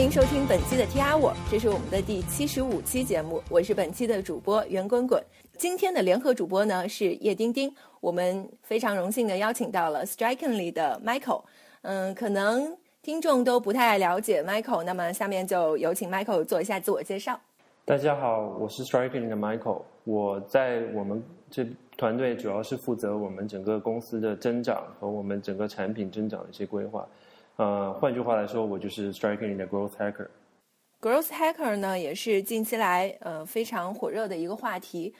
欢迎收听本期的 T Hour，这是我们的第七十五期节目，我是本期的主播袁滚滚。今天的联合主播呢是叶丁丁，我们非常荣幸的邀请到了 Strikingly 的 Michael。嗯，可能听众都不太了解 Michael，那么下面就有请 Michael 做一下自我介绍。大家好，我是 Strikingly 的 Michael，我在我们这团队主要是负责我们整个公司的增长和我们整个产品增长的一些规划。呃，换句话来说，我就是 Striking 的 Growth Hacker。Growth Hacker 呢，也是近期来呃非常火热的一个话题。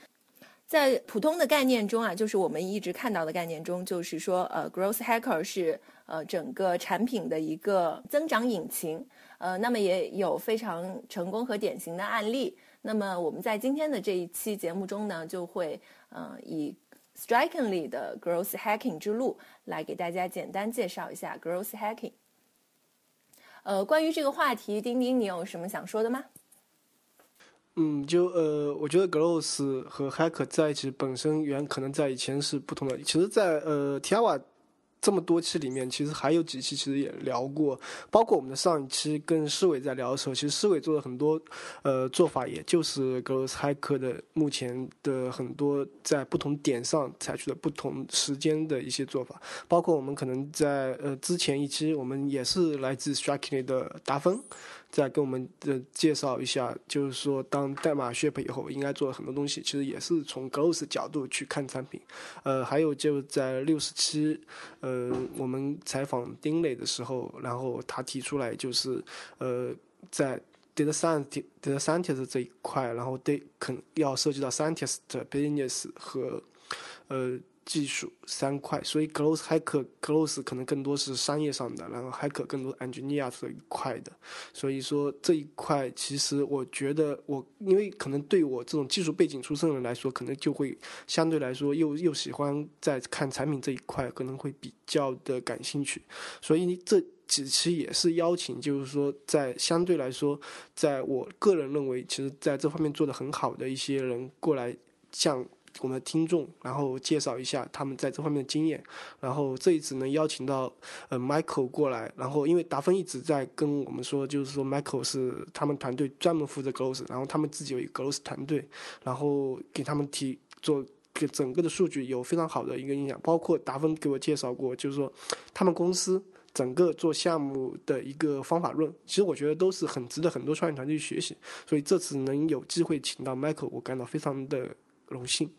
在普通的概念中啊，就是我们一直看到的概念中，就是说呃，Growth Hacker 是呃整个产品的一个增长引擎。呃，那么也有非常成功和典型的案例。那么我们在今天的这一期节目中呢，就会呃以 Strikingly 的 Growth Hacking 之路来给大家简单介绍一下 Growth Hacking。呃，关于这个话题，丁丁，你有什么想说的吗？嗯，就呃，我觉得 Gross 和 hack 在一起本身原可能在以前是不同的。其实，在呃 Tiawa 这么多期里面，其实还有几期其实也聊过，包括我们的上一期跟市委在聊的时候，其实市委做的很多呃做法，也就是格罗斯海克的目前的很多在不同点上采取的不同时间的一些做法，包括我们可能在呃之前一期，我们也是来自 Striking 的达芬。再跟我们的介绍一下，就是说，当代码 ship 以后，应该做了很多东西，其实也是从 gross 角度去看产品。呃，还有就在六十七，呃，我们采访丁磊的时候，然后他提出来就是，呃，在 data science data scientist 这一块，然后对肯要涉及到 scientist business 和，呃。技术三块，所以 Glows Hacker Glows 可能更多是商业上的，然后 hack 更多 engineer 这一块的。所以说这一块，其实我觉得我，因为可能对我这种技术背景出身的人来说，可能就会相对来说又又喜欢在看产品这一块，可能会比较的感兴趣。所以这几期也是邀请，就是说在相对来说，在我个人认为，其实在这方面做的很好的一些人过来向。我们的听众，然后介绍一下他们在这方面的经验。然后这一次能邀请到呃 Michael 过来，然后因为达芬一直在跟我们说，就是说 Michael 是他们团队专门负责 growth，然后他们自己有一个 growth 团队，然后给他们提做给整个的数据有非常好的一个印象。包括达芬给我介绍过，就是说他们公司整个做项目的一个方法论，其实我觉得都是很值得很多创业团队去学习。所以这次能有机会请到 Michael，我感到非常的。荣幸，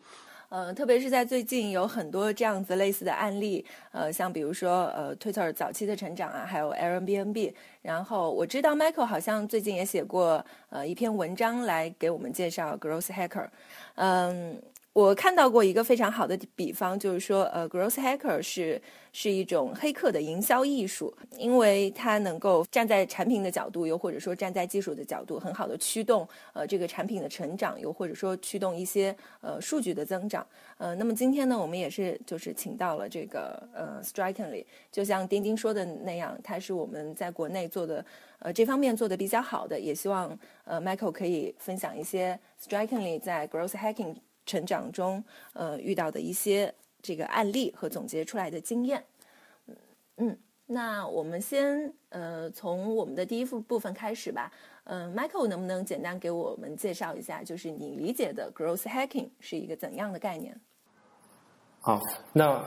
呃，特别是在最近有很多这样子类似的案例，呃，像比如说呃，Twitter 早期的成长啊，还有 Airbnb，然后我知道 Michael 好像最近也写过呃一篇文章来给我们介绍 Growth Hacker，嗯。我看到过一个非常好的比方，就是说，呃，growth hacker 是是一种黑客的营销艺术，因为它能够站在产品的角度，又或者说站在技术的角度，很好的驱动呃这个产品的成长，又或者说驱动一些呃数据的增长。呃，那么今天呢，我们也是就是请到了这个呃 strikingly，就像丁丁说的那样，它是我们在国内做的呃这方面做的比较好的，也希望呃 Michael 可以分享一些 strikingly 在 growth hacking。成长中，呃，遇到的一些这个案例和总结出来的经验，嗯，那我们先呃从我们的第一部部分开始吧，嗯，Michael 能不能简单给我们介绍一下，就是你理解的 growth hacking 是一个怎样的概念？好，那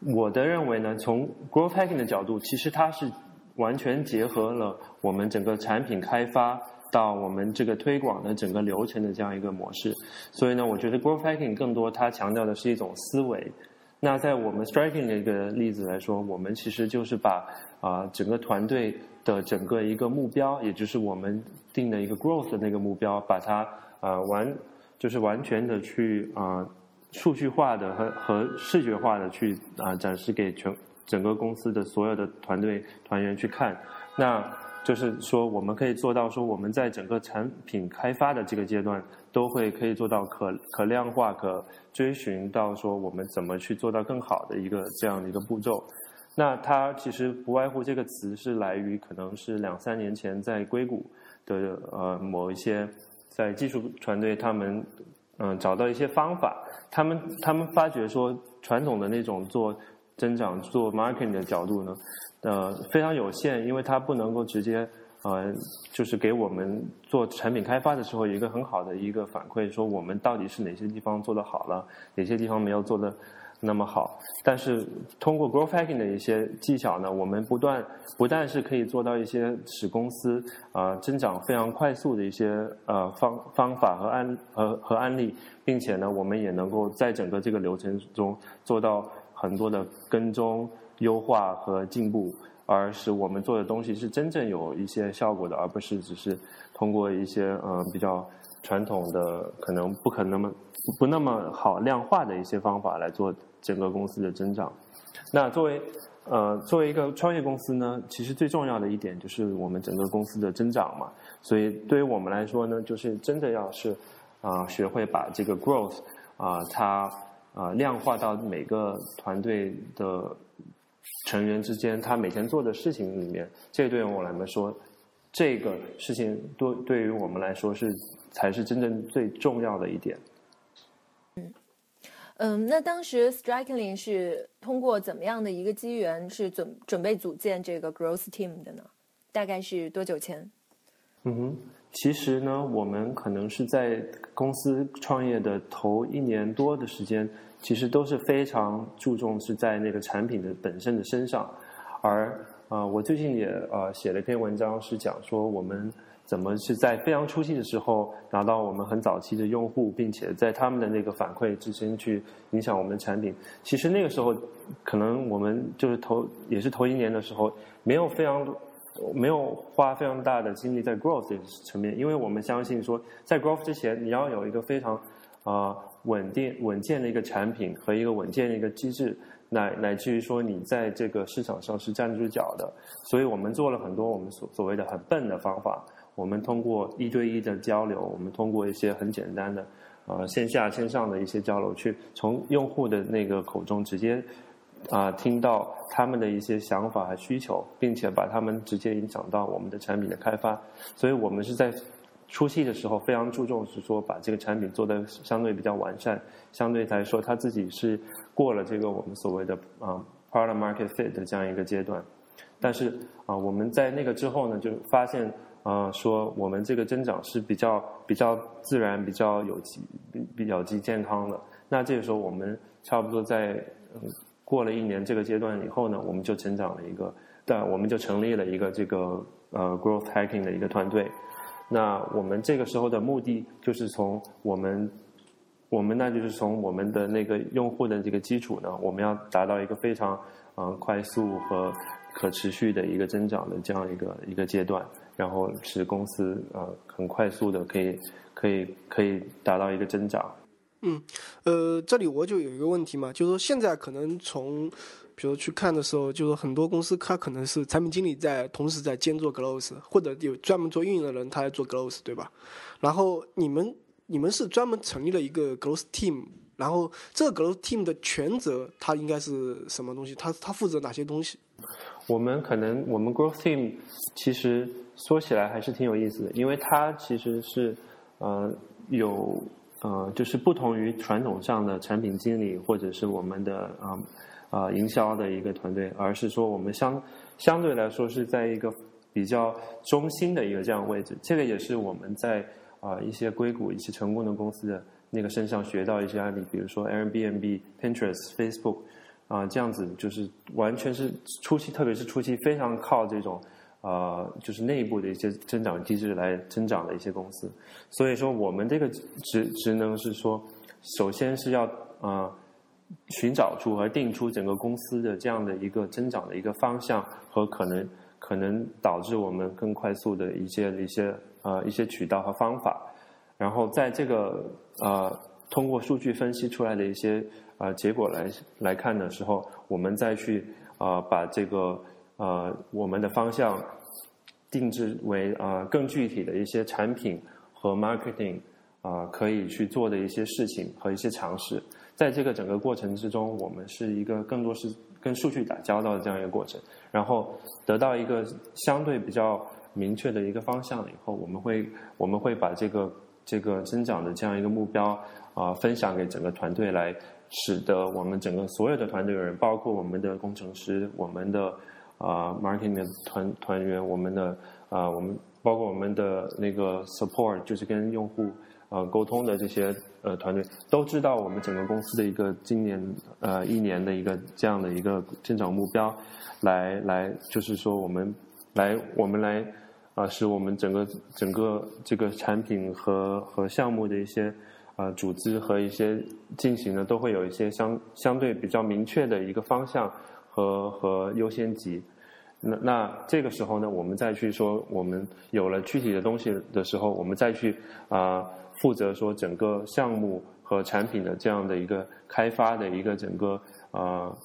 我的认为呢，从 growth hacking 的角度，其实它是完全结合了我们整个产品开发。到我们这个推广的整个流程的这样一个模式，所以呢，我觉得 growth hacking 更多它强调的是一种思维。那在我们 striking 的一个例子来说，我们其实就是把啊整个团队的整个一个目标，也就是我们定的一个 growth 的那个目标，把它啊完就是完全的去啊数据化的和和视觉化的去啊展示给全整个公司的所有的团队团员去看。那就是说，我们可以做到说，我们在整个产品开发的这个阶段，都会可以做到可可量化、可追寻到说，我们怎么去做到更好的一个这样的一个步骤。那它其实不外乎这个词是来于可能是两三年前在硅谷的呃某一些在技术团队，他们嗯找到一些方法，他们他们发觉说，传统的那种做增长、做 marketing 的角度呢。呃非常有限，因为它不能够直接呃就是给我们做产品开发的时候一个很好的一个反馈，说我们到底是哪些地方做得好了，哪些地方没有做的那么好。但是通过 growth hacking 的一些技巧呢，我们不断不但是可以做到一些使公司啊增长非常快速的一些呃方方法和案和和案例，并且呢，我们也能够在整个这个流程中做到很多的跟踪、优化和进步，而使我们做的东西是真正有一些效果的，而不是只是通过一些呃比较传统的可能不可能那么不那么好量化的一些方法来做。整个公司的增长，那作为呃作为一个创业公司呢，其实最重要的一点就是我们整个公司的增长嘛。所以对于我们来说呢，就是真的要是啊学会把这个 growth 啊它啊量化到每个团队的成员之间，他每天做的事情里面，这对于我来说，这个事情对对于我们来说是才是真正最重要的一点。嗯，那当时 Strikingly 是通过怎么样的一个机缘是准准备组建这个 Growth Team 的呢？大概是多久前？嗯哼，其实呢，我们可能是在公司创业的头一年多的时间，其实都是非常注重是在那个产品的本身的身上，而啊，我最近也呃写了一篇文章，是讲说我们。怎么是在非常初期的时候拿到我们很早期的用户，并且在他们的那个反馈之间去影响我们的产品？其实那个时候，可能我们就是头也是头一年的时候，没有非常没有花非常大的精力在 growth 这层面，因为我们相信说，在 growth 之前，你要有一个非常啊稳定稳健的一个产品和一个稳健的一个机制，乃乃至于说你在这个市场上是站住脚的。所以我们做了很多我们所所谓的很笨的方法。我们通过一对一的交流，我们通过一些很简单的，呃，线下线上的一些交流，去从用户的那个口中直接啊听到他们的一些想法和需求，并且把他们直接影响到我们的产品的开发。所以我们是在初期的时候非常注重是说把这个产品做的相对比较完善，相对来说他自己是过了这个我们所谓的啊 product market fit 的这样一个阶段。但是啊我们在那个之后呢，就发现。啊，说我们这个增长是比较比较自然、比较有机、比比较机健康的。那这个时候，我们差不多在过了一年这个阶段以后呢，我们就成长了一个，但我们就成立了一个这个呃 growth hacking 的一个团队。那我们这个时候的目的就是从我们我们那就是从我们的那个用户的这个基础呢，我们要达到一个非常嗯快速和可持续的一个增长的这样一个一个阶段。然后使公司呃很快速的可以可以可以达到一个增长。嗯，呃，这里我就有一个问题嘛，就是说现在可能从比如去看的时候，就是很多公司它可能是产品经理在同时在兼做 growth，或者有专门做运营的人他在做 growth，对吧？然后你们你们是专门成立了一个 growth team，然后这个 growth team 的全责它应该是什么东西？它它负责哪些东西？我们可能我们 growth team 其实。说起来还是挺有意思的，因为它其实是，呃，有呃，就是不同于传统上的产品经理或者是我们的啊啊营销的一个团队，而是说我们相相对来说是在一个比较中心的一个这样位置。这个也是我们在啊一些硅谷一些成功的公司的那个身上学到一些案例，比如说 Airbnb、Pinterest、Facebook 啊这样子，就是完全是初期，特别是初期非常靠这种。呃，就是内部的一些增长机制来增长的一些公司，所以说我们这个职职能是说，首先是要呃寻找出和定出整个公司的这样的一个增长的一个方向和可能可能导致我们更快速的一些一些呃一些渠道和方法，然后在这个呃通过数据分析出来的一些呃结果来来看的时候，我们再去啊把这个呃我们的方向。定制为啊更具体的一些产品和 marketing 啊可以去做的一些事情和一些尝试，在这个整个过程之中，我们是一个更多是跟数据打交道的这样一个过程，然后得到一个相对比较明确的一个方向了以后，我们会我们会把这个这个增长的这样一个目标啊分享给整个团队来，使得我们整个所有的团队的人，包括我们的工程师，我们的。啊 marketing 的团团员，我们的啊我们包括我们的那个 support，就是跟用户呃沟通的这些呃团队，都知道我们整个公司的一个今年呃一年的一个这样的一个增长目标，来来就是说我们来我们来啊使我们整个整个这个产品和和项目的一些。啊，组织和一些进行呢，都会有一些相相对比较明确的一个方向和和优先级。那那这个时候呢，我们再去说，我们有了具体的东西的时候，我们再去啊负责说整个项目和产品的这样的一个开发的一个整个呃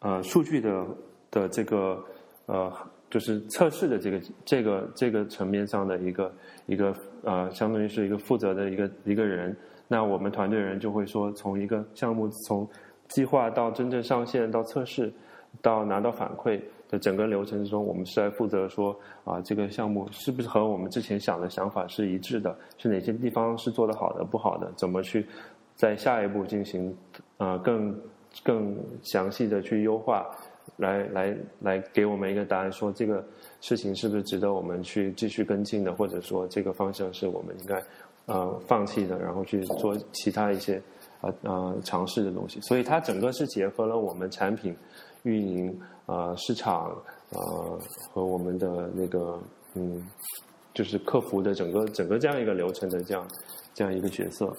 呃数据的的这个呃就是测试的这个这个这个层面上的一个一个呃，相当于是一个负责的一个一个人。那我们团队人就会说，从一个项目从计划到真正上线到测试，到拿到反馈的整个流程之中，我们是来负责说啊，这个项目是不是和我们之前想的想法是一致的？是哪些地方是做的好的、不好的？怎么去在下一步进行啊更更详细的去优化，来来来给我们一个答案，说这个事情是不是值得我们去继续跟进的，或者说这个方向是我们应该。呃，放弃的，然后去做其他一些呃呃尝试的东西，所以它整个是结合了我们产品运营、呃市场、呃和我们的那个嗯，就是客服的整个整个这样一个流程的这样这样一个角色。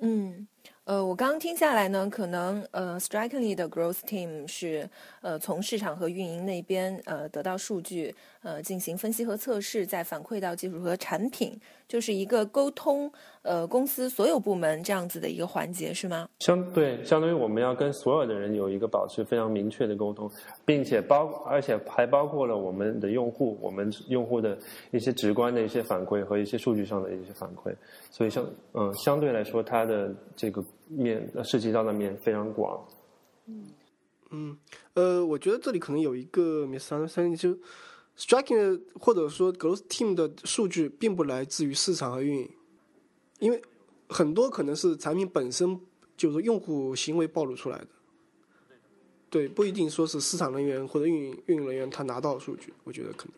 嗯。呃，我刚刚听下来呢，可能呃，Strikingly 的 Growth Team 是呃从市场和运营那边呃得到数据，呃进行分析和测试，再反馈到技术和产品，就是一个沟通呃公司所有部门这样子的一个环节，是吗？相对，相当于我们要跟所有的人有一个保持非常明确的沟通，并且包而且还包括了我们的用户，我们用户的一些直观的一些反馈和一些数据上的一些反馈，所以相嗯相对来说，它的这个。面涉及到的面非常广。嗯嗯呃，我觉得这里可能有一个 misunderstanding，就 striking 或者说 growth team 的数据并不来自于市场和运营，因为很多可能是产品本身就是用户行为暴露出来的。对，不一定说是市场人员或者运营运营人员他拿到数据，我觉得可能。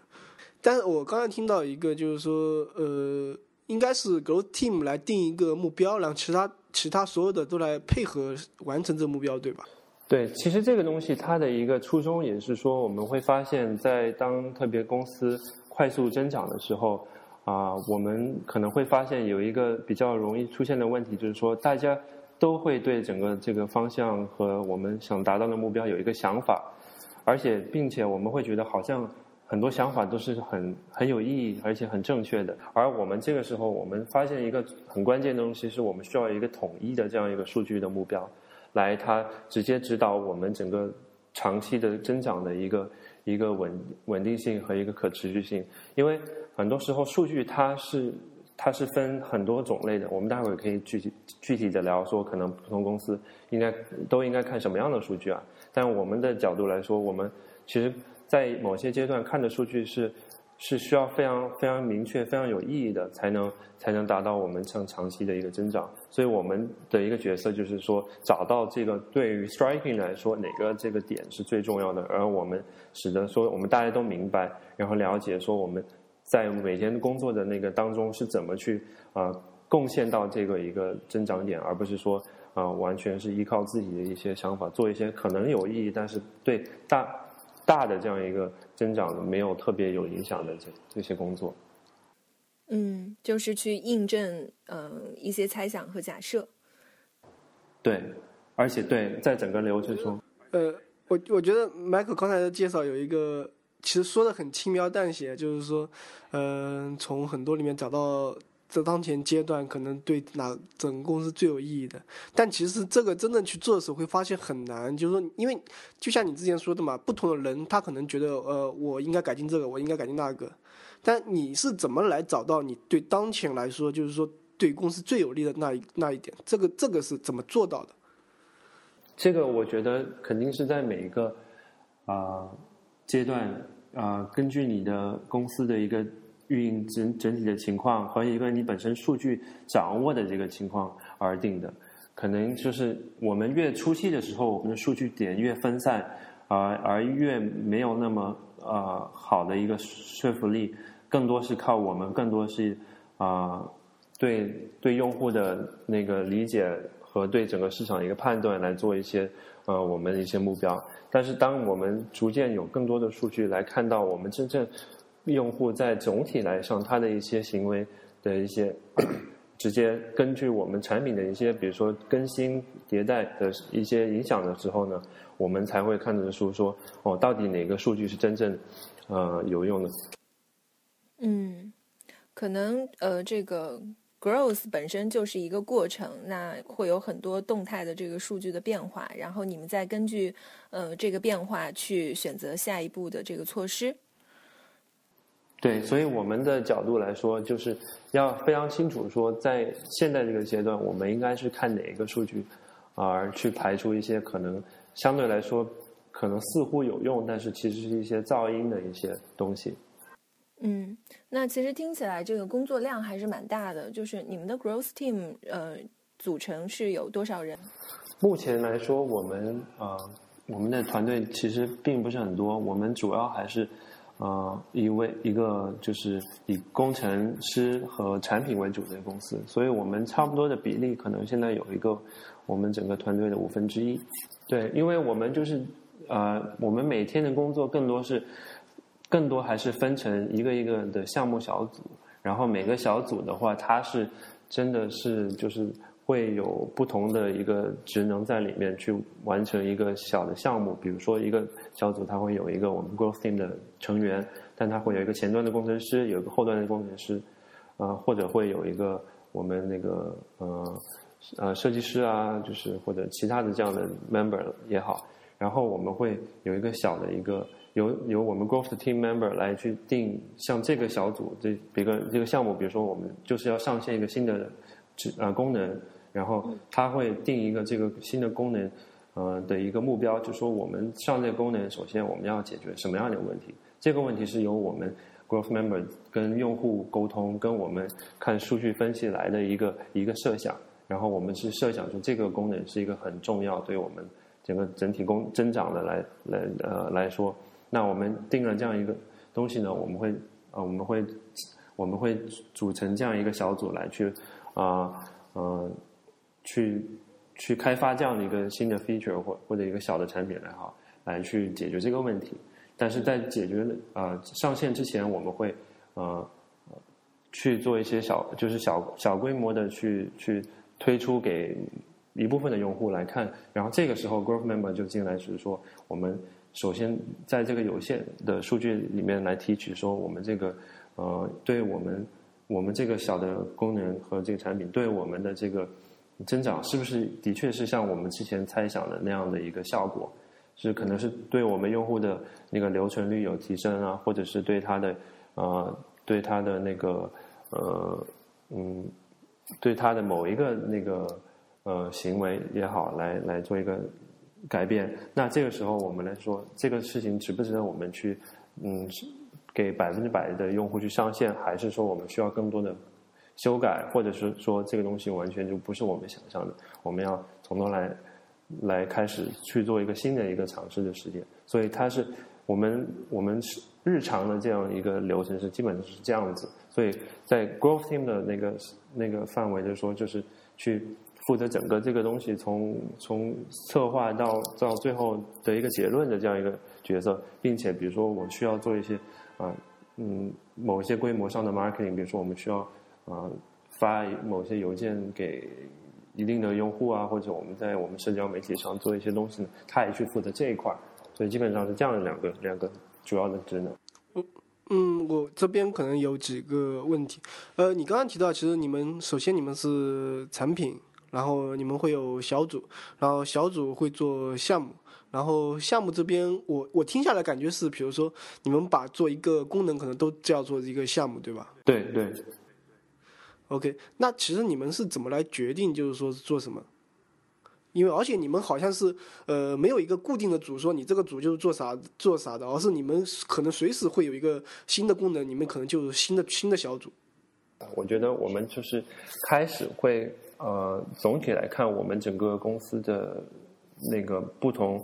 但是我刚才听到一个就是说，呃，应该是 growth team 来定一个目标，然后其他。其他所有的都来配合完成这个目标，对吧？对，其实这个东西它的一个初衷也是说，我们会发现，在当特别公司快速增长的时候，啊，我们可能会发现有一个比较容易出现的问题，就是说大家都会对整个这个方向和我们想达到的目标有一个想法，而且并且我们会觉得好像。很多想法都是很很有意义，而且很正确的。而我们这个时候，我们发现一个很关键的东西，是我们需要一个统一的这样一个数据的目标，来它直接指导我们整个长期的增长的一个一个稳稳定性和一个可持续性。因为很多时候数据它是它是分很多种类的，我们待会儿可以具体具体的聊，说可能不同公司应该都应该看什么样的数据啊？但我们的角度来说，我们其实。在某些阶段看的数据是是需要非常非常明确、非常有意义的，才能才能达到我们长长期的一个增长。所以我们的一个角色就是说，找到这个对于 striking 来说哪个这个点是最重要的，而我们使得说我们大家都明白，然后了解说我们在每天工作的那个当中是怎么去啊贡献到这个一个增长点，而不是说啊完全是依靠自己的一些想法做一些可能有意义，但是对大。大的这样一个增长的没有特别有影响的这这些工作，嗯，就是去印证呃一些猜想和假设，对，而且对，在整个流程中，呃，我我觉得 Michael 刚才的介绍有一个，其实说的很轻描淡写，就是说，嗯，从很多里面找到。在当前阶段，可能对哪整个公司最有意义的，但其实这个真正去做的时候，会发现很难。就是说，因为就像你之前说的嘛，不同的人他可能觉得，呃，我应该改进这个，我应该改进那个。但你是怎么来找到你对当前来说，就是说对公司最有利的那一那一点？这个这个是怎么做到的？这个我觉得肯定是在每一个啊阶段啊，根据你的公司的一个。运营整整体的情况和一个你本身数据掌握的这个情况而定的，可能就是我们越初期的时候，我们的数据点越分散，而而越没有那么呃好的一个说服力，更多是靠我们，更多是啊对对用户的那个理解和对整个市场的一个判断来做一些呃我们的一些目标。但是当我们逐渐有更多的数据来看到我们真正用户在总体来上他的一些行为的一些。直接根据我们产品的一些，比如说更新迭代的一些影响的时候呢，我们才会看得出说，哦，到底哪个数据是真正呃有用的。嗯，可能呃这个 growth 本身就是一个过程，那会有很多动态的这个数据的变化，然后你们再根据呃这个变化去选择下一步的这个措施。对，所以我们的角度来说，就是要非常清楚说，在现在这个阶段，我们应该是看哪一个数据，而去排除一些可能相对来说可能似乎有用，但是其实是一些噪音的一些东西。嗯，那其实听起来这个工作量还是蛮大的。就是你们的 growth team，呃，组成是有多少人？目前来说，我们呃，我们的团队其实并不是很多，我们主要还是。呃，一位一个就是以工程师和产品为主的公司，所以我们差不多的比例可能现在有一个我们整个团队的五分之一。对，因为我们就是呃，我们每天的工作更多是更多还是分成一个一个的项目小组，然后每个小组的话，它是真的是就是。会有不同的一个职能在里面去完成一个小的项目，比如说一个小组，它会有一个我们 growth team 的成员，但它会有一个前端的工程师，有一个后端的工程师，啊，或者会有一个我们那个呃呃设计师啊，就是或者其他的这样的 member 也好，然后我们会有一个小的一个由由我们 growth team member 来去定，像这个小组这一个这个项目，比如说我们就是要上线一个新的职啊功能。然后他会定一个这个新的功能，呃的一个目标，就说我们上这个功能，首先我们要解决什么样的问题？这个问题是由我们 growth member 跟用户沟通，跟我们看数据分析来的一个一个设想。然后我们是设想说这个功能是一个很重要，对我们整个整体工增长的来来呃来说。那我们定了这样一个东西呢，我们会呃我们会我们会组成这样一个小组来去啊呃。去去开发这样的一个新的 feature 或或者一个小的产品来哈，来去解决这个问题。但是在解决啊上线之前，我们会呃去做一些小就是小小规模的去去推出给一部分的用户来看。然后这个时候 growth member 就进来是说，我们首先在这个有限的数据里面来提取说，我们这个呃对我们我们这个小的功能和这个产品对我们的这个。增长是不是的确是像我们之前猜想的那样的一个效果？是可能是对我们用户的那个留存率有提升啊，或者是对他的呃对他的那个呃嗯对他的某一个那个呃行为也好，来来做一个改变。那这个时候我们来说，这个事情值不值得我们去嗯给百分之百的用户去上线，还是说我们需要更多的？修改，或者是说这个东西完全就不是我们想象的，我们要从头来来开始去做一个新的一个尝试的时间。所以它是我们我们是日常的这样一个流程是基本上是这样子。所以在 growth team 的那个那个范围，就是说就是去负责整个这个东西从从策划到到最后的一个结论的这样一个角色，并且比如说我需要做一些啊嗯某一些规模上的 marketing，比如说我们需要。啊，发某些邮件给一定的用户啊，或者我们在我们社交媒体上做一些东西呢，他也去负责这一块所以基本上是这样的两个两个主要的职能。嗯嗯，我这边可能有几个问题。呃，你刚刚提到，其实你们首先你们是产品，然后你们会有小组，然后小组会做项目，然后项目这边我我听下来感觉是，比如说你们把做一个功能可能都叫做一个项目，对吧？对对。OK，那其实你们是怎么来决定，就是说是做什么？因为而且你们好像是呃没有一个固定的组，说你这个组就是做啥做啥的，而是你们可能随时会有一个新的功能，你们可能就是新的新的小组。我觉得我们就是开始会呃总体来看，我们整个公司的那个不同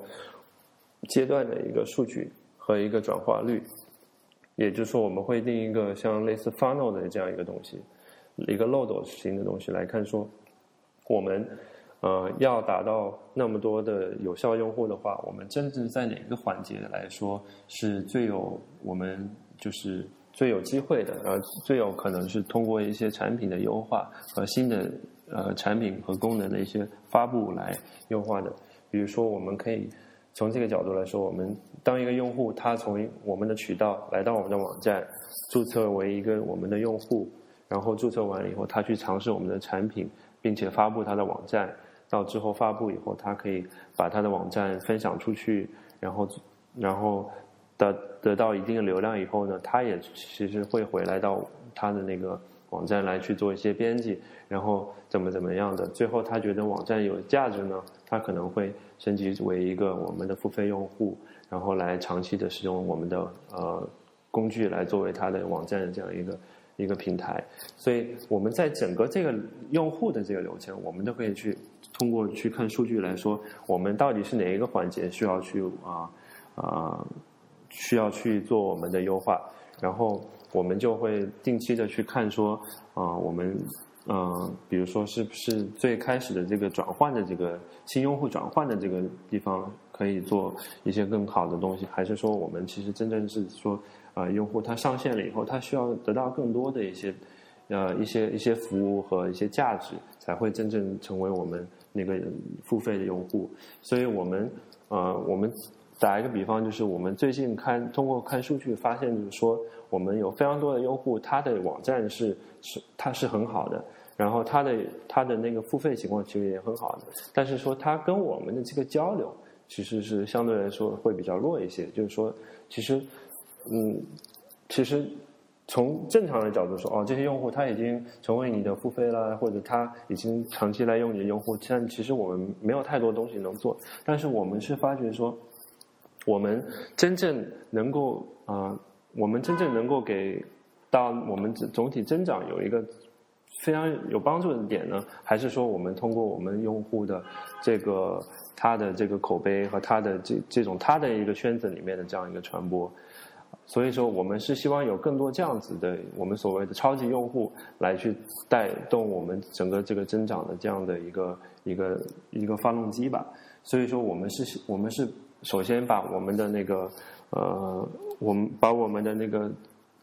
阶段的一个数据和一个转化率。也就是说，我们会定一个像类似 funnel 的这样一个东西，一个漏斗型的东西来看，说我们呃要达到那么多的有效用户的话，我们真正在哪个环节来说是最有我们就是最有机会的，呃，最有可能是通过一些产品的优化和新的呃产品和功能的一些发布来优化的。比如说，我们可以从这个角度来说，我们当一个用户他从我们的渠道来到我们的网站，注册为一个我们的用户，然后注册完了以后，他去尝试我们的产品，并且发布他的网站，到之后发布以后，他可以把他的网站分享出去，然后然后得得到一定的流量以后呢，他也其实会回来到他的那个网站来去做一些编辑，然后怎么怎么样的，最后他觉得网站有价值呢。他可能会升级为一个我们的付费用户，然后来长期的使用我们的呃工具来作为他的网站的这样一个一个平台。所以我们在整个这个用户的这个流程，我们都可以去通过去看数据来说，我们到底是哪一个环节需要去啊啊需要去做我们的优化，然后我们就会定期的去看说啊我们。嗯，比如说是不是最开始的这个转换的这个新用户转换的这个地方可以做一些更好的东西，还是说我们其实真正是说，啊，用户他上线了以后，他需要得到更多的一些，呃，一些一些服务和一些价值，才会真正成为我们那个付费的用户。所以我们，呃，我们打一个比方，就是我们最近看通过看数据发现，就是说。我们有非常多的用户，他的网站是是它是很好的，然后他的他的那个付费情况其实也很好的，但是说他跟我们的这个交流其实是相对来说会比较弱一些。就是说，其实嗯，其实从正常的角度说，哦，这些用户他已经成为你的付费了，或者他已经长期来用你的用户，但其实我们没有太多东西能做。但是我们是发觉说，我们真正能够啊。我们真正能够给到我们总体增长有一个非常有帮助的点呢，还是说我们通过我们用户的这个他的这个口碑和他的这这种他的一个圈子里面的这样一个传播，所以说我们是希望有更多这样子的我们所谓的超级用户来去带动我们整个这个增长的这样的一个一个一个发动机吧。所以说我们是我们是首先把我们的那个。呃，我们把我们的那个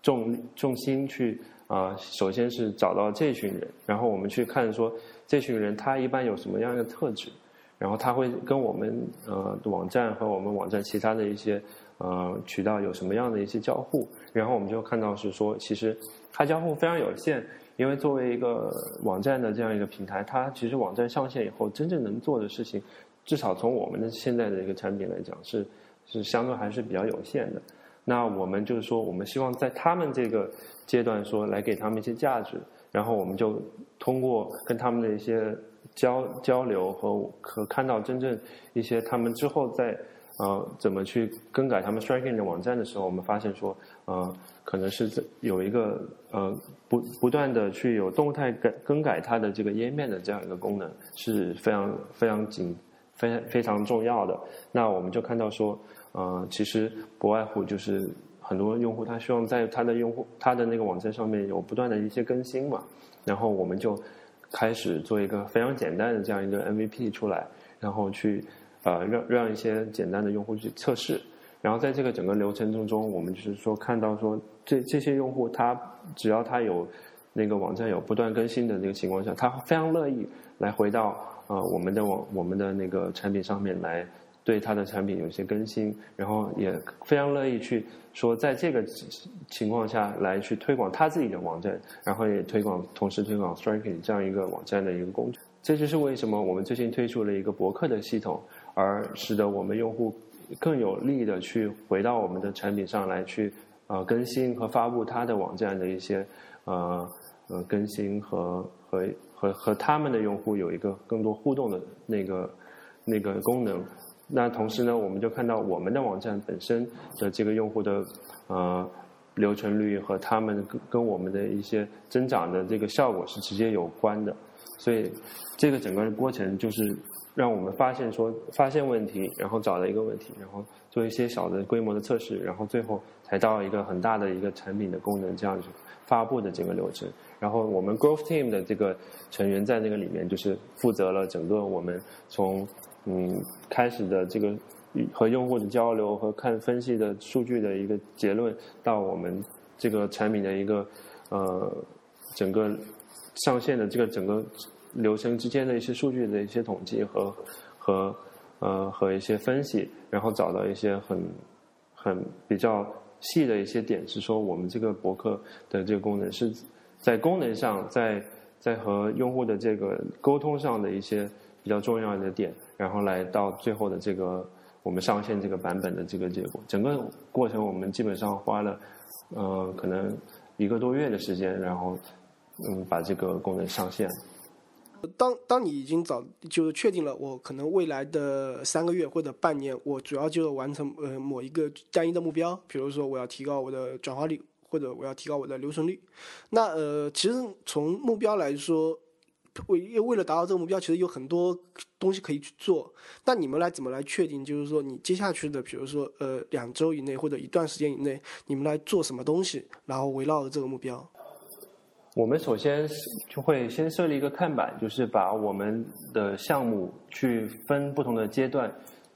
重重心去啊，首先是找到这群人，然后我们去看说这群人他一般有什么样的特质，然后他会跟我们呃网站和我们网站其他的一些呃渠道有什么样的一些交互，然后我们就看到是说，其实它交互非常有限，因为作为一个网站的这样一个平台，它其实网站上线以后真正能做的事情，至少从我们的现在的一个产品来讲是。是相对还是比较有限的，那我们就是说，我们希望在他们这个阶段说来给他们一些价值，然后我们就通过跟他们的一些交交流和和看到真正一些他们之后在呃怎么去更改他们 Striking 的网站的时候，我们发现说呃可能是有一个呃不不断的去有动态改更改它的这个页面的这样一个功能是非常非常紧非非常重要的，那我们就看到说。呃，其实不外乎就是很多用户他希望在他的用户他的那个网站上面有不断的一些更新嘛，然后我们就开始做一个非常简单的这样一个 MVP 出来，然后去呃让让一些简单的用户去测试，然后在这个整个流程当中，我们就是说看到说这这些用户他只要他有那个网站有不断更新的那个情况下，他非常乐意来回到呃我们的网我们的那个产品上面来。对他的产品有一些更新，然后也非常乐意去说，在这个情况下来去推广他自己的网站，然后也推广，同时推广 Striking 这样一个网站的一个工具。这就是为什么我们最近推出了一个博客的系统，而使得我们用户更有力的去回到我们的产品上来去呃更新和发布他的网站的一些呃呃更新和和和和他们的用户有一个更多互动的那个那个功能。那同时呢，我们就看到我们的网站本身的这个用户的呃留存率和他们跟跟我们的一些增长的这个效果是直接有关的。所以这个整个过程就是让我们发现说发现问题，然后找到一个问题，然后做一些小的规模的测试，然后最后才到一个很大的一个产品的功能这样子发布的整个流程。然后我们 Growth Team 的这个成员在那个里面就是负责了整个我们从嗯开始的这个和用户的交流和看分析的数据的一个结论，到我们这个产品的一个呃整个上线的这个整个流程之间的一些数据的一些统计和和呃和一些分析，然后找到一些很很比较细的一些点，是说我们这个博客的这个功能是。在功能上，在在和用户的这个沟通上的一些比较重要的点，然后来到最后的这个我们上线这个版本的这个结果，整个过程我们基本上花了呃可能一个多月的时间，然后嗯把这个功能上线。当当你已经早就是确定了，我可能未来的三个月或者半年，我主要就是完成呃某一个单一的目标，比如说我要提高我的转化率。或者我要提高我的留存率，那呃，其实从目标来说，为为了达到这个目标，其实有很多东西可以去做。那你们来怎么来确定？就是说，你接下去的，比如说呃，两周以内或者一段时间以内，你们来做什么东西，然后围绕着这个目标。我们首先就会先设立一个看板，就是把我们的项目去分不同的阶段，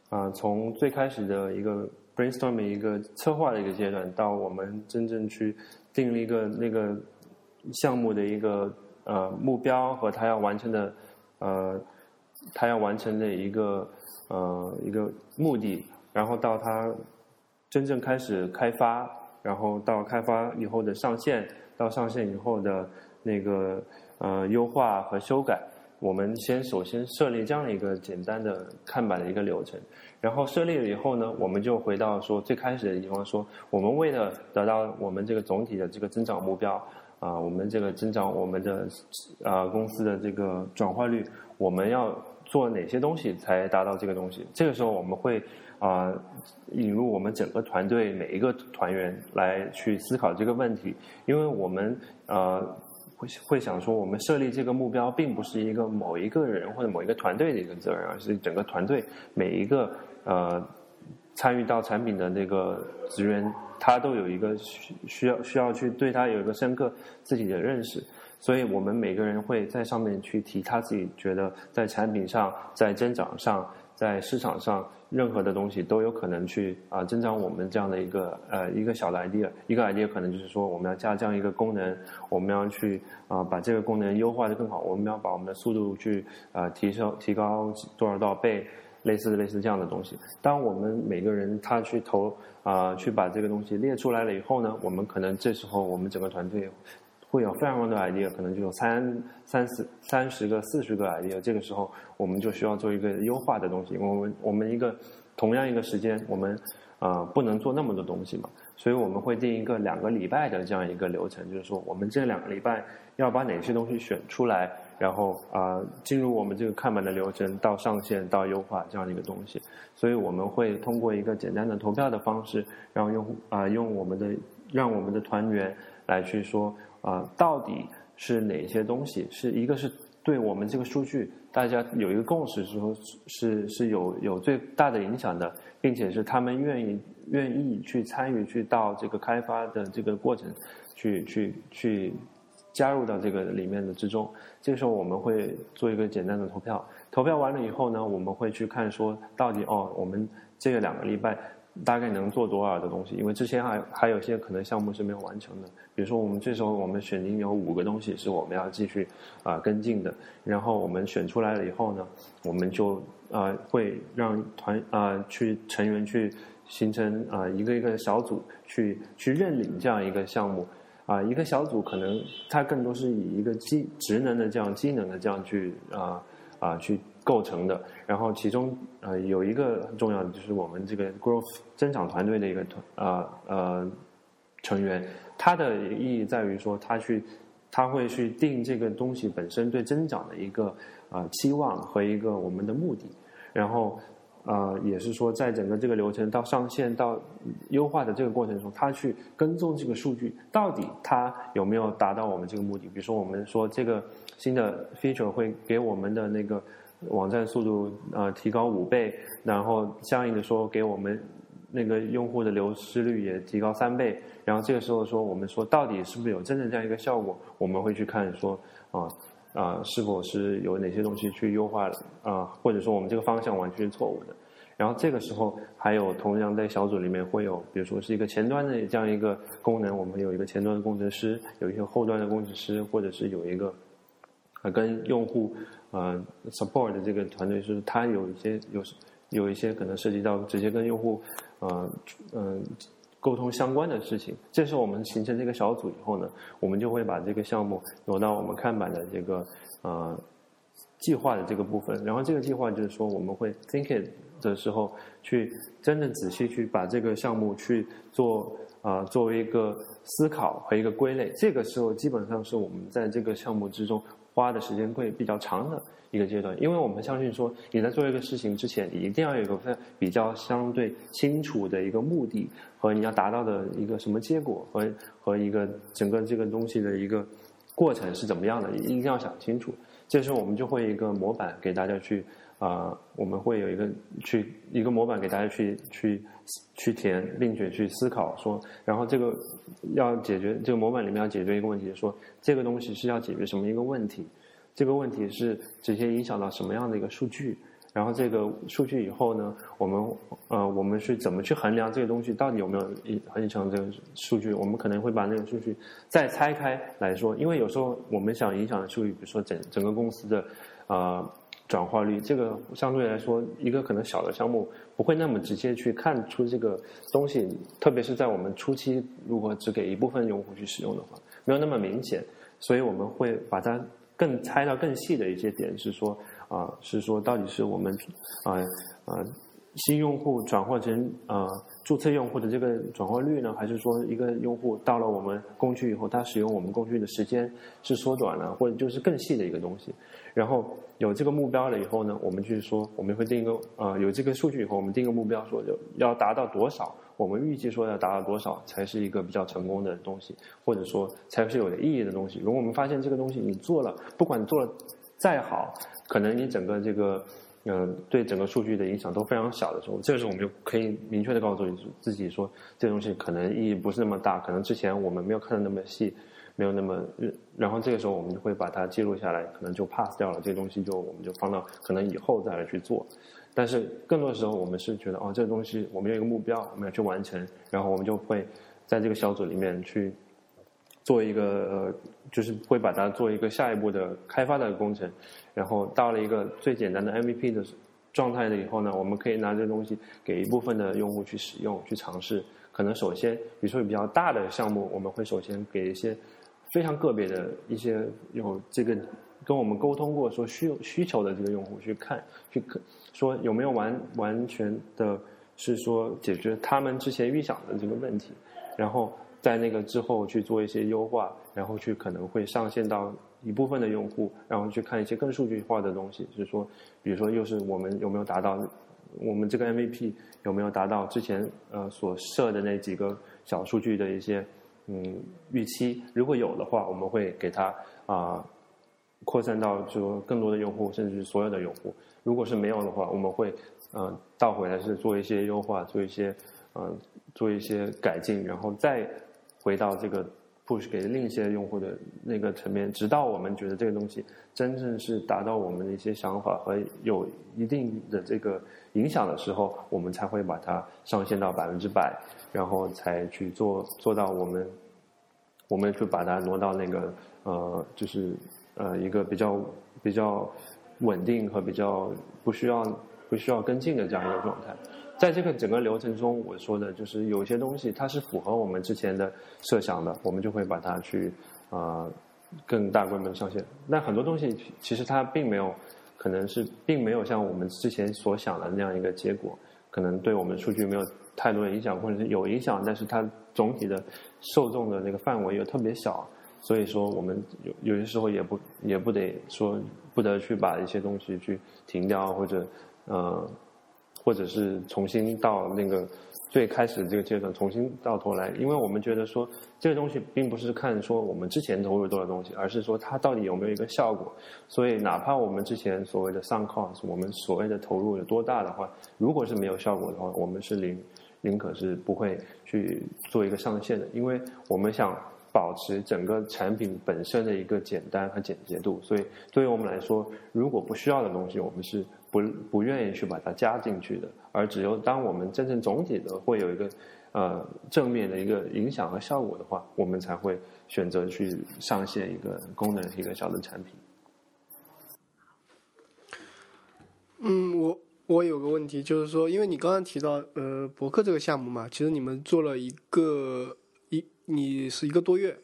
啊，从最开始的一个。brainstorming 一个策划的一个阶段，到我们真正去定了一个那个项目的一个呃目标和他要完成的呃他要完成的一个呃一个目的，然后到他真正开始开发，然后到开发以后的上线，到上线以后的那个呃优化和修改，我们先首先设立这样的一个简单的看板的一个流程。然后设立了以后呢，我们就回到说最开始的地方，说我们为了得到我们这个总体的这个增长目标，啊，我们这个增长我们的啊公司的这个转化率，我们要做哪些东西才达到这个东西？这个时候我们会啊引入我们整个团队每一个团员来去思考这个问题，因为我们呃。会会想说，我们设立这个目标，并不是一个某一个人或者某一个团队的一个责任，而是整个团队每一个呃参与到产品的那个职员，他都有一个需需要需要去对他有一个深刻自己的认识。所以我们每个人会在上面去提他自己觉得在产品上、在增长上、在市场上。任何的东西都有可能去啊增长我们这样的一个呃一个小的 idea，一个 idea 可能就是说我们要加这样一个功能，我们要去啊把这个功能优化的更好，我们要把我们的速度去啊提升提高多少多少倍，类似类似这样的东西。当我们每个人他去投啊去把这个东西列出来了以后呢，我们可能这时候我们整个团队。会有非常多的 idea，可能就有三三四三十个、四十个 idea。这个时候，我们就需要做一个优化的东西。我们我们一个同样一个时间，我们啊不能做那么多东西嘛，所以我们会定一个两个礼拜的这样一个流程，就是说我们这两个礼拜要把哪些东西选出来，然后啊进入我们这个看板的流程，到上线到优化这样的一个东西。所以我们会通过一个简单的投票的方式，让用户啊用我们的让我们的团员来去说。啊，到底是哪些东西？是一个是对我们这个数据，大家有一个共识，说是是有有最大的影响的，并且是他们愿意愿意去参与，去到这个开发的这个过程，去去去加入到这个里面的之中。这个时候我们会做一个简单的投票，投票完了以后呢，我们会去看说到底哦，我们这个两个礼拜。大概能做多少的东西？因为之前还还有些可能项目是没有完成的，比如说我们这时候我们选定有五个东西是我们要继续啊跟进的，然后我们选出来了以后呢，我们就啊会让团啊去成员去形成啊一个一个小组去去认领这样一个项目啊一个小组可能它更多是以一个机职能的这样机能的这样去啊啊去。构成的，然后其中呃有一个很重要的就是我们这个 growth 增长团队的一个团呃呃成员，他的意义在于说他去他会去定这个东西本身对增长的一个呃期望和一个我们的目的，然后呃，也是说在整个这个流程到上线到优化的这个过程中，他去跟踪这个数据到底它有没有达到我们这个目的。比如说我们说这个新的 feature 会给我们的那个网站速度呃提高五倍，然后相应的说给我们那个用户的流失率也提高三倍，然后这个时候说我们说到底是不是有真正这样一个效果，我们会去看说啊。啊，是否是有哪些东西去优化了啊？或者说我们这个方向完全是错误的？然后这个时候还有同样在小组里面会有，比如说是一个前端的这样一个功能，我们有一个前端的工程师，有一些后端的工程师，或者是有一个啊跟用户呃 support 的这个团队就，是他有一些有有一些可能涉及到直接跟用户呃嗯。沟通相关的事情，这时候我们形成这个小组以后呢，我们就会把这个项目挪到我们看板的这个呃计划的这个部分。然后这个计划就是说，我们会 think it 的时候，去真正仔细去把这个项目去做啊作为一个思考和一个归类。这个时候基本上是我们在这个项目之中花的时间会比较长的。一个阶段，因为我们相信说，你在做一个事情之前，你一定要有一个非比较相对清楚的一个目的和你要达到的一个什么结果和和一个整个这个东西的一个过程是怎么样的，一定要想清楚。这时候我们就会一个模板给大家去啊，我们会有一个去一个模板给大家去去去填，并且去思考说，然后这个要解决这个模板里面要解决一个问题，说这个东西是要解决什么一个问题。这个问题是直接影响到什么样的一个数据？然后这个数据以后呢，我们呃，我们是怎么去衡量这个东西到底有没有影影响这个数据？我们可能会把那个数据再拆开来说，因为有时候我们想影响的数据，比如说整整个公司的呃转化率，这个相对来说一个可能小的项目不会那么直接去看出这个东西，特别是在我们初期如果只给一部分用户去使用的话，没有那么明显，所以我们会把它。更猜到更细的一些点是说啊，是说到底是我们啊啊新用户转化成啊注册用户的这个转化率呢，还是说一个用户到了我们工具以后，他使用我们工具的时间是缩短了，或者就是更细的一个东西。然后有这个目标了以后呢，我们就是说我们会定一个啊有这个数据以后，我们定个目标，说就要达到多少。我们预计说要达到多少才是一个比较成功的东西，或者说才是有意义的东西。如果我们发现这个东西你做了，不管做了再好，可能你整个这个嗯对整个数据的影响都非常小的时候，这个时候我们就可以明确的告诉自己说，这东西可能意义不是那么大，可能之前我们没有看的那么细，没有那么，然后这个时候我们就会把它记录下来，可能就 pass 掉了，这个东西就我们就放到可能以后再来去做。但是更多的时候，我们是觉得哦，这个东西我们有一个目标，我们要去完成，然后我们就会在这个小组里面去做一个呃，就是会把它做一个下一步的开发的工程，然后到了一个最简单的 MVP 的状态了以后呢，我们可以拿这东西给一部分的用户去使用、去尝试。可能首先，比如说比较大的项目，我们会首先给一些非常个别的一些有这个跟我们沟通过说需需求的这个用户去看去可。说有没有完完全的，是说解决他们之前预想的这个问题，然后在那个之后去做一些优化，然后去可能会上线到一部分的用户，然后去看一些更数据化的东西，就是说，比如说又是我们有没有达到我们这个 MVP 有没有达到之前呃所设的那几个小数据的一些嗯预期，如果有的话，我们会给它啊扩散到就更多的用户，甚至是所有的用户。如果是没有的话，我们会，嗯，倒回来是做一些优化，做一些，嗯，做一些改进，然后再回到这个 push 给另一些用户的那个层面，直到我们觉得这个东西真正是达到我们的一些想法和有一定的这个影响的时候，我们才会把它上线到百分之百，然后才去做做到我们，我们就把它挪到那个呃，就是呃一个比较比较。稳定和比较不需要不需要跟进的这样一个状态，在这个整个流程中，我说的就是有些东西它是符合我们之前的设想的，我们就会把它去啊更大规模上线。那很多东西其实它并没有，可能是并没有像我们之前所想的那样一个结果，可能对我们数据没有太多的影响，或者是有影响，但是它总体的受众的那个范围又特别小。所以说，我们有有些时候也不也不得说不得去把一些东西去停掉，或者呃或者是重新到那个最开始这个阶段重新到头来，因为我们觉得说这个东西并不是看说我们之前投入多少东西，而是说它到底有没有一个效果。所以哪怕我们之前所谓的 sunk cost，我们所谓的投入有多大的话，如果是没有效果的话，我们是零，宁可是不会去做一个上限的，因为我们想。保持整个产品本身的一个简单和简洁度，所以对于我们来说，如果不需要的东西，我们是不不愿意去把它加进去的。而只有当我们真正总体的会有一个呃正面的一个影响和效果的话，我们才会选择去上线一个功能一个小的产品。嗯，我我有个问题，就是说，因为你刚刚提到呃博客这个项目嘛，其实你们做了一个一。你是一个多月，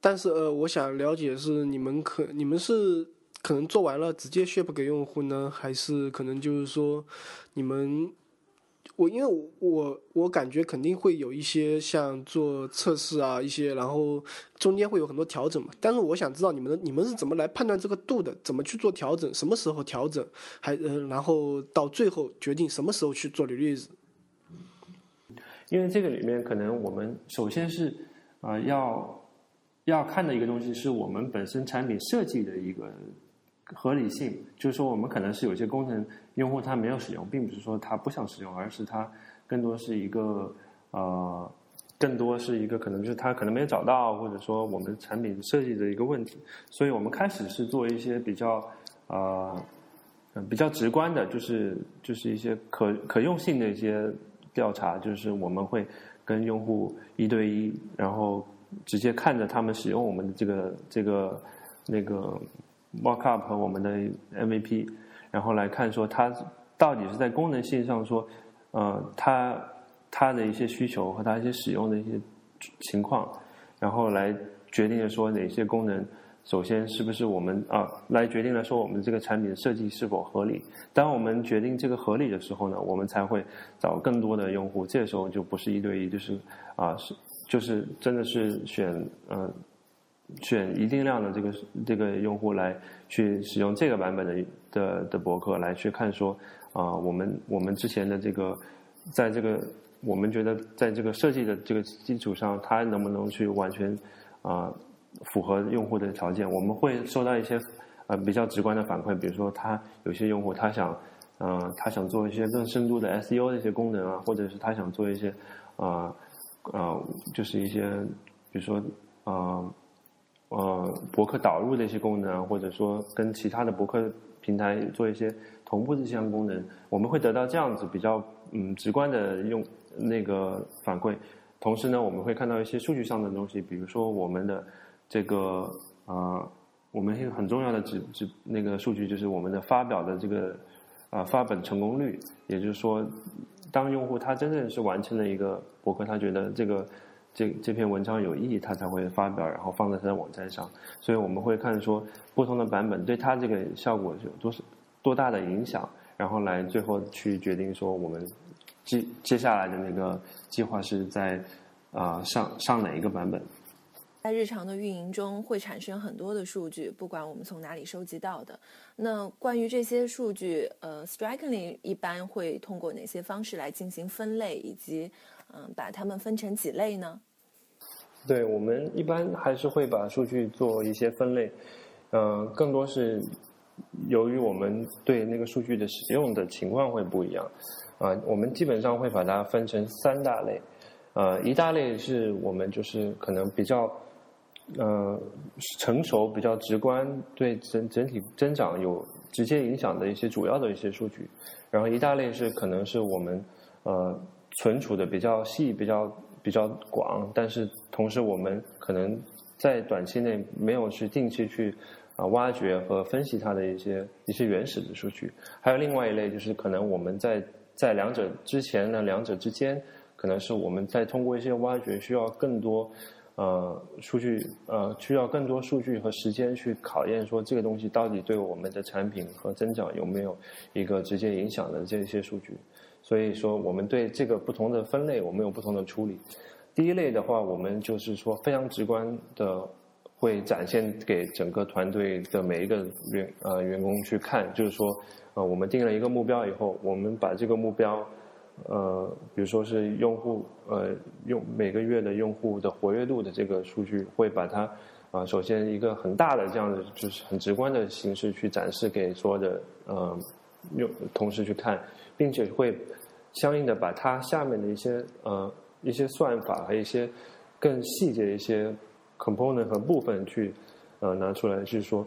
但是呃，我想了解是你们可你们是可能做完了直接 ship 给用户呢，还是可能就是说你们我因为我我感觉肯定会有一些像做测试啊一些，然后中间会有很多调整嘛。但是我想知道你们的你们是怎么来判断这个度的，怎么去做调整，什么时候调整，还呃然后到最后决定什么时候去做 release。因为这个里面可能我们首先是啊要要看的一个东西是我们本身产品设计的一个合理性，就是说我们可能是有些功能用户他没有使用，并不是说他不想使用，而是他更多是一个呃更多是一个可能就是他可能没有找到，或者说我们产品设计的一个问题，所以我们开始是做一些比较呃比较直观的，就是就是一些可可用性的一些。调查就是我们会跟用户一对一，然后直接看着他们使用我们的这个这个那个 mockup 和我们的 MVP，然后来看说它到底是在功能性上说，呃，它它的一些需求和它一些使用的一些情况，然后来决定说哪些功能。首先，是不是我们啊来决定了说我们这个产品的设计是否合理？当我们决定这个合理的时候呢，我们才会找更多的用户。这时候就不是一对一，就是啊是就是真的是选嗯选一定量的这个这个用户来去使用这个版本的的的博客来去看说啊我们我们之前的这个在这个我们觉得在这个设计的这个基础上，它能不能去完全啊。符合用户的条件，我们会收到一些呃比较直观的反馈，比如说他有些用户他想，嗯，他想做一些更深度的 SEO 的一些功能啊，或者是他想做一些，啊，啊，就是一些比如说啊，呃，博客导入的一些功能，或者说跟其他的博客平台做一些同步的这项功能，我们会得到这样子比较嗯直观的用那个反馈，同时呢，我们会看到一些数据上的东西，比如说我们的。这个啊，我们一个很重要的指指那个数据就是我们的发表的这个啊发本成功率，也就是说，当用户他真正是完成了一个博客，他觉得这个这这篇文章有意义，他才会发表，然后放在他的网站上。所以我们会看说不同的版本对他这个效果有多少多大的影响，然后来最后去决定说我们接接下来的那个计划是在啊上上哪一个版本。在日常的运营中会产生很多的数据，不管我们从哪里收集到的。那关于这些数据，呃，Strikingly 一般会通过哪些方式来进行分类，以及嗯，把它们分成几类呢？对我们一般还是会把数据做一些分类，嗯，更多是由于我们对那个数据的使用的情况会不一样，啊，我们基本上会把它分成三大类，呃，一大类是我们就是可能比较。呃，成熟比较直观，对整整体增长有直接影响的一些主要的一些数据，然后一大类是可能是我们呃存储的比较细、比较比较广，但是同时我们可能在短期内没有去定期去啊挖掘和分析它的一些一些原始的数据，还有另外一类就是可能我们在在两者之前呢，两者之间可能是我们在通过一些挖掘需要更多。呃，数据呃需要更多数据和时间去考验，说这个东西到底对我们的产品和增长有没有一个直接影响的这些数据。所以说，我们对这个不同的分类，我们有不同的处理。第一类的话，我们就是说非常直观的，会展现给整个团队的每一个员呃员工去看，就是说，呃，我们定了一个目标以后，我们把这个目标，呃，比如说是用户呃用每个月的用户的活跃度的这个数据，会把它啊，首先一个很大的这样的就是很直观的形式去展示给所有的呃用同事去看，并且会相应的把它下面的一些呃一些算法和一些更细节的一些 component 和部分去呃拿出来，就是说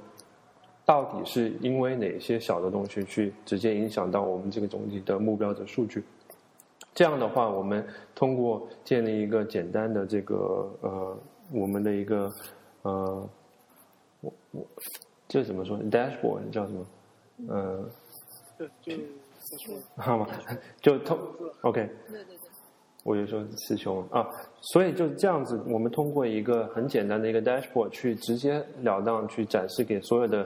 到底是因为哪些小的东西去直接影响到我们这个总体的目标的数据。这样的话，我们通过建立一个简单的这个呃我们的一个。呃，我我这怎么说？dashboard 叫什么？嗯，对，就好吧，就通 OK。对对对。我就说师兄啊，所以就是这样子，我们通过一个很简单的一个 dashboard 去直截了当去展示给所有的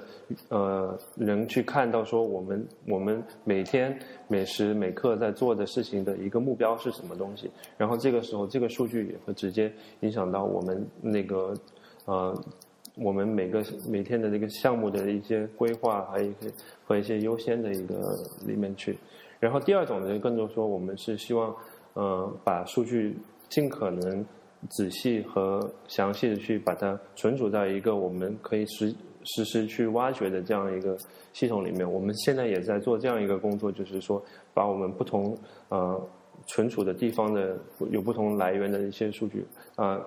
呃人去看到，说我们我们每天每时每刻在做的事情的一个目标是什么东西，然后这个时候这个数据也会直接影响到我们那个。呃，我们每个每天的这个项目的一些规划，还有一些和一些优先的一个里面去。然后第二种呢，更多说我们是希望，呃，把数据尽可能仔细和详细的去把它存储在一个我们可以实实时去挖掘的这样一个系统里面。我们现在也在做这样一个工作，就是说把我们不同呃存储的地方的有不同来源的一些数据啊。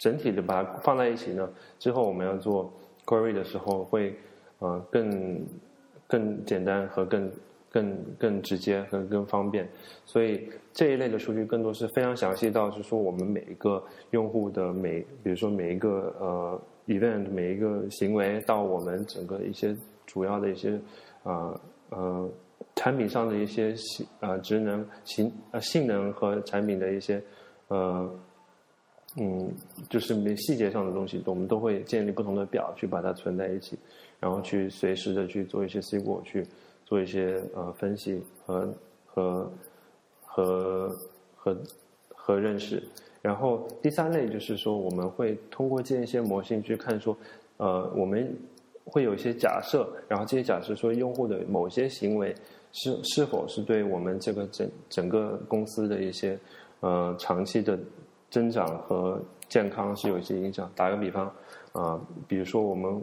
整体的把它放在一起呢，之后我们要做 query 的时候会，呃，更更简单和更更更直接和更方便。所以这一类的数据更多是非常详细到是说我们每一个用户的每，比如说每一个呃 event 每一个行为到我们整个一些主要的一些啊呃产品上的一些性呃职能性呃性能和产品的一些呃。嗯，就是没细节上的东西，我们都会建立不同的表去把它存在一起，然后去随时的去做一些 SQL 去做一些呃分析和和和和和认识。然后第三类就是说，我们会通过建一些模型去看说，呃，我们会有一些假设，然后这些假设说用户的某些行为是是否是对我们这个整整个公司的一些呃长期的。增长和健康是有一些影响。打个比方，啊，比如说我们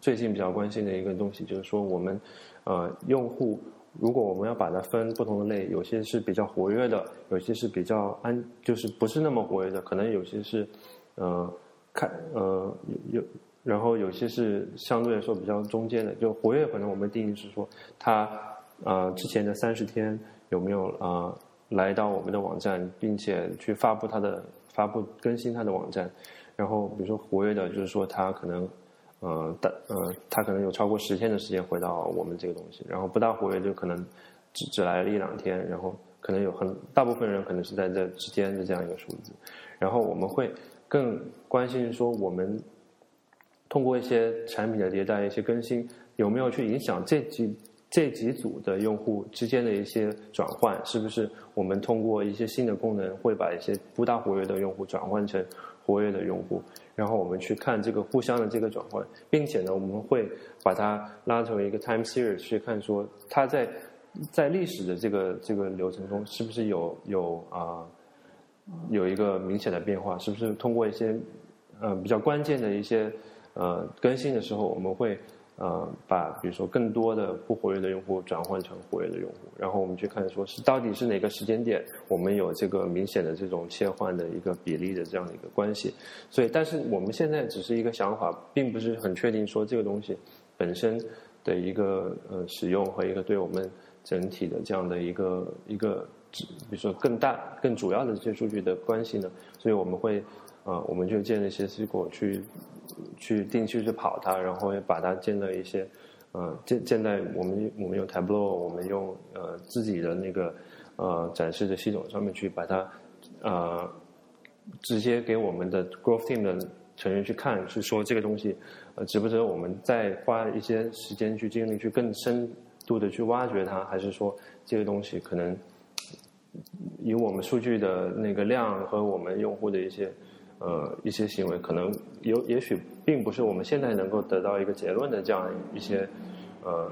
最近比较关心的一个东西，就是说我们，呃，用户如果我们要把它分不同的类，有些是比较活跃的，有些是比较安，就是不是那么活跃的，可能有些是，呃，看，呃，有，然后有些是相对来说比较中间的。就活跃，可能我们定义是说，它，呃，之前的三十天有没有啊？来到我们的网站，并且去发布它的发布更新它的网站，然后比如说活跃的，就是说他可能，呃，的呃，他可能有超过十天的时间回到我们这个东西，然后不大活跃就可能只只来了一两天，然后可能有很大部分人可能是在这之间的这样一个数字，然后我们会更关心说我们通过一些产品的迭代、一些更新，有没有去影响这几。这几组的用户之间的一些转换，是不是我们通过一些新的功能，会把一些不大活跃的用户转换成活跃的用户？然后我们去看这个互相的这个转换，并且呢，我们会把它拉成一个 time series 去看，说它在在历史的这个这个流程中，是不是有有啊有一个明显的变化？是不是通过一些呃比较关键的一些呃更新的时候，我们会。呃，把比如说更多的不活跃的用户转换成活跃的用户，然后我们去看说是到底是哪个时间点我们有这个明显的这种切换的一个比例的这样的一个关系。所以，但是我们现在只是一个想法，并不是很确定说这个东西本身的一个呃使用和一个对我们整体的这样的一个一个，比如说更大更主要的这些数据的关系呢。所以我们会啊，我们就建了一些 SQL 去。去定期去跑它，然后也把它建到一些，呃，建建在我们我们用 Tableau，我们用呃自己的那个呃展示的系统上面去把它，呃，直接给我们的 Growth Team 的成员去看，去说这个东西，呃，值不值得我们再花一些时间去精力去更深度的去挖掘它，还是说这个东西可能以我们数据的那个量和我们用户的一些。呃一些行为，可能有也许并不是我们现在能够得到一个结论的这样一些呃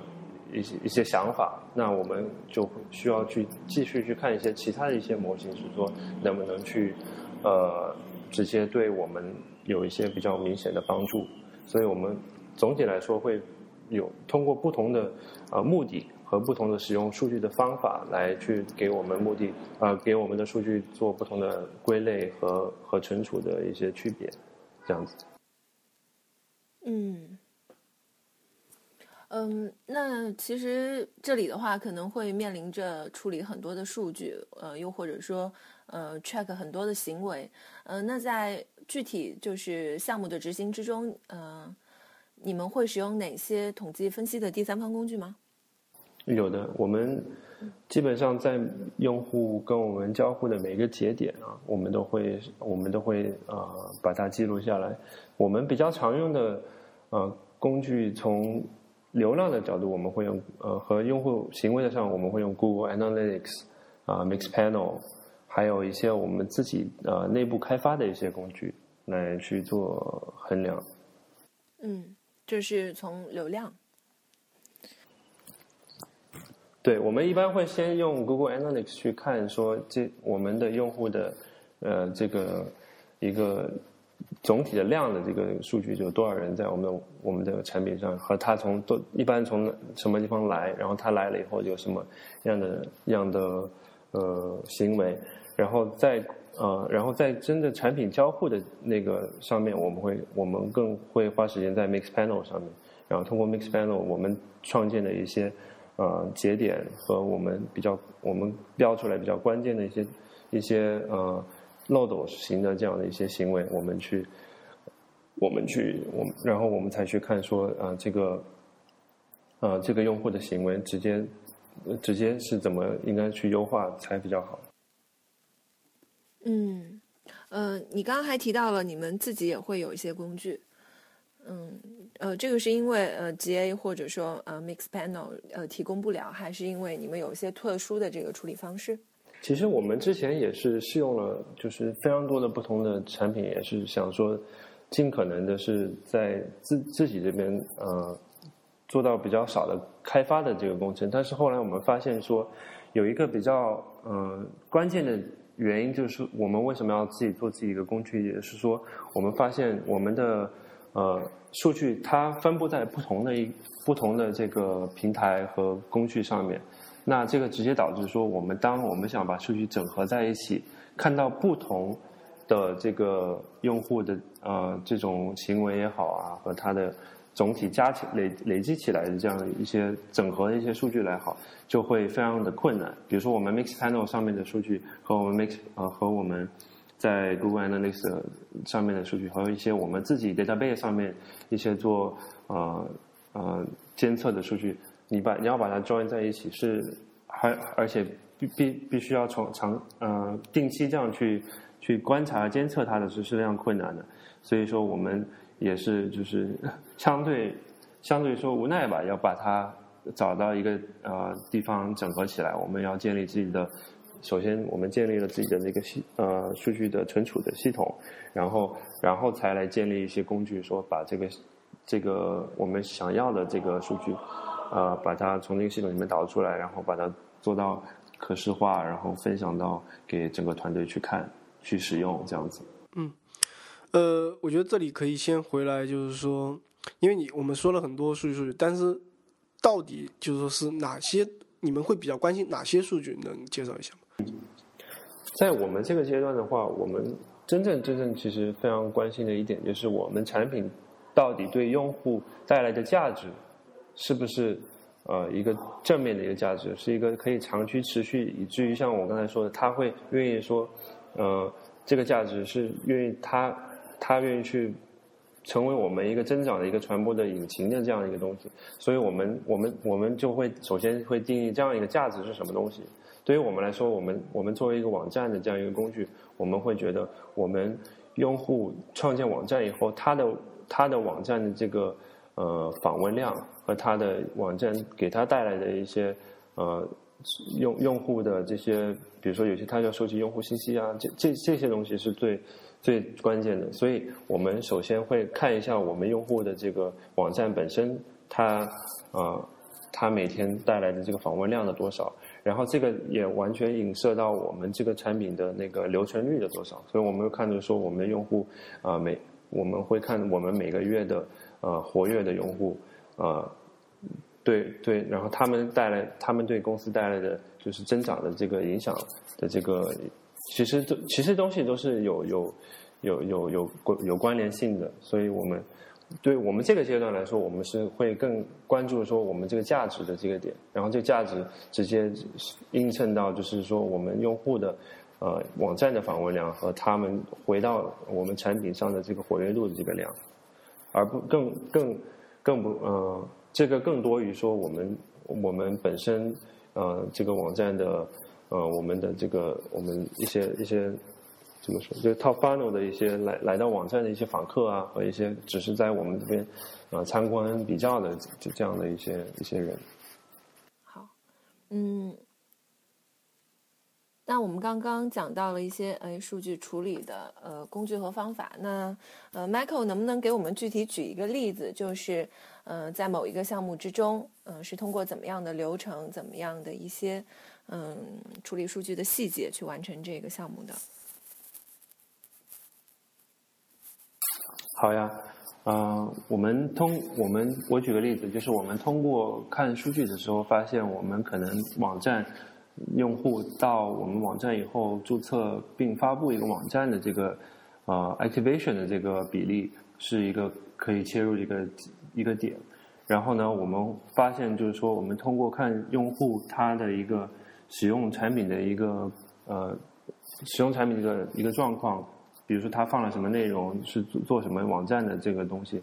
一些一些想法，那我们就需要去继续去看一些其他的一些模型，是说能不能去呃直接对我们有一些比较明显的帮助。所以我们总体来说会有通过不同的呃目的。和不同的使用数据的方法来去给我们目的，呃，给我们的数据做不同的归类和和存储的一些区别，这样子。嗯，嗯，那其实这里的话可能会面临着处理很多的数据，呃，又或者说呃，track 很多的行为，呃，那在具体就是项目的执行之中，呃，你们会使用哪些统计分析的第三方工具吗？有的，我们基本上在用户跟我们交互的每一个节点啊，我们都会我们都会呃把它记录下来。我们比较常用的呃工具，从流量的角度，我们会用呃和用户行为的上，我们会用 Google Analytics 啊 Mixpanel，还有一些我们自己呃内部开发的一些工具来去做衡量。嗯，就是从流量。对，我们一般会先用 Google Analytics 去看，说这我们的用户的呃这个一个总体的量的这个数据，就多少人在我们我们的产品上，和他从多一般从什么地方来，然后他来了以后有什么样的样的呃行为，然后在呃然后在真的产品交互的那个上面，我们会我们更会花时间在 Mixpanel 上面，然后通过 Mixpanel 我们创建的一些。呃，节点和我们比较，我们标出来比较关键的一些一些呃漏斗型的这样的一些行为，我们去我们去我们，然后我们才去看说啊这个呃这个用户的行为直接直接是怎么应该去优化才比较好。嗯，呃，你刚刚还提到了你们自己也会有一些工具。嗯，呃，这个是因为呃，GA 或者说呃，Mixpanel 呃提供不了，还是因为你们有一些特殊的这个处理方式？其实我们之前也是试用了，就是非常多的不同的产品，也是想说尽可能的是在自自己这边呃做到比较少的开发的这个工程。但是后来我们发现说，有一个比较呃关键的原因，就是我们为什么要自己做自己一个工具，也是说我们发现我们的。呃，数据它分布在不同的一不同的这个平台和工具上面，那这个直接导致说，我们当我们想把数据整合在一起，看到不同的这个用户的呃这种行为也好啊，和它的总体加起累累积起来的这样一些整合的一些数据来好，就会非常的困难。比如说我们 Mixpanel 上面的数据和我们 Mix 呃和我们。在 Google Analytics 上面的数据，还有一些我们自己 database 上面一些做呃呃监测的数据，你把你要把它 join 在一起，是还而且必必必须要从长呃定期这样去去观察监测它的是是非常困难的，所以说我们也是就是 相对相对说无奈吧，要把它找到一个呃地方整合起来，我们要建立自己的。首先，我们建立了自己的那个系呃数据的存储的系统，然后然后才来建立一些工具，说把这个这个我们想要的这个数据，呃，把它从那个系统里面导出来，然后把它做到可视化，然后分享到给整个团队去看、去使用这样子。嗯，呃，我觉得这里可以先回来，就是说，因为你我们说了很多数据数据，但是到底就是说是哪些你们会比较关心哪些数据，能介绍一下吗？在我们这个阶段的话，我们真正真正其实非常关心的一点就是，我们产品到底对用户带来的价值，是不是呃一个正面的一个价值，是一个可以长期持续，以至于像我刚才说的，他会愿意说，呃，这个价值是愿意他他愿意去成为我们一个增长的一个传播的引擎的这样一个东西，所以我们我们我们就会首先会定义这样一个价值是什么东西。对于我们来说，我们我们作为一个网站的这样一个工具，我们会觉得，我们用户创建网站以后，他的他的网站的这个呃访问量和他的网站给他带来的一些呃用用户的这些，比如说有些他要收集用户信息啊，这这这些东西是最最关键的。所以我们首先会看一下我们用户的这个网站本身，它呃，它每天带来的这个访问量的多少，然后这个也完全影射到我们这个产品的那个留存率的多少。所以我们会看着说，我们的用户啊，每我们会看我们每个月的呃活跃的用户呃。对对，然后他们带来，他们对公司带来的就是增长的这个影响的这个，其实都其实东西都是有有有有有有关联性的，所以我们对我们这个阶段来说，我们是会更关注说我们这个价值的这个点，然后这个价值直接映衬到就是说我们用户的呃网站的访问量和他们回到我们产品上的这个活跃度的这个量，而不更更更不呃。这个更多于说我们我们本身呃这个网站的呃我们的这个我们一些一些怎么说就是 top funnel 的一些来来到网站的一些访客啊和一些只是在我们这边啊参观比较的就这样的一些一些人。好，嗯。那我们刚刚讲到了一些呃数据处理的呃工具和方法，那呃 Michael 能不能给我们具体举一个例子，就是呃在某一个项目之中，嗯是通过怎么样的流程，怎么样的一些嗯处理数据的细节去完成这个项目的？好呀，嗯，我们通我们我举个例子，就是我们通过看数据的时候，发现我们可能网站。用户到我们网站以后注册并发布一个网站的这个呃 activation 的这个比例是一个可以切入一个一个点。然后呢，我们发现就是说，我们通过看用户他的一个使用产品的一个呃使用产品的一个一个状况，比如说他放了什么内容，是做什么网站的这个东西。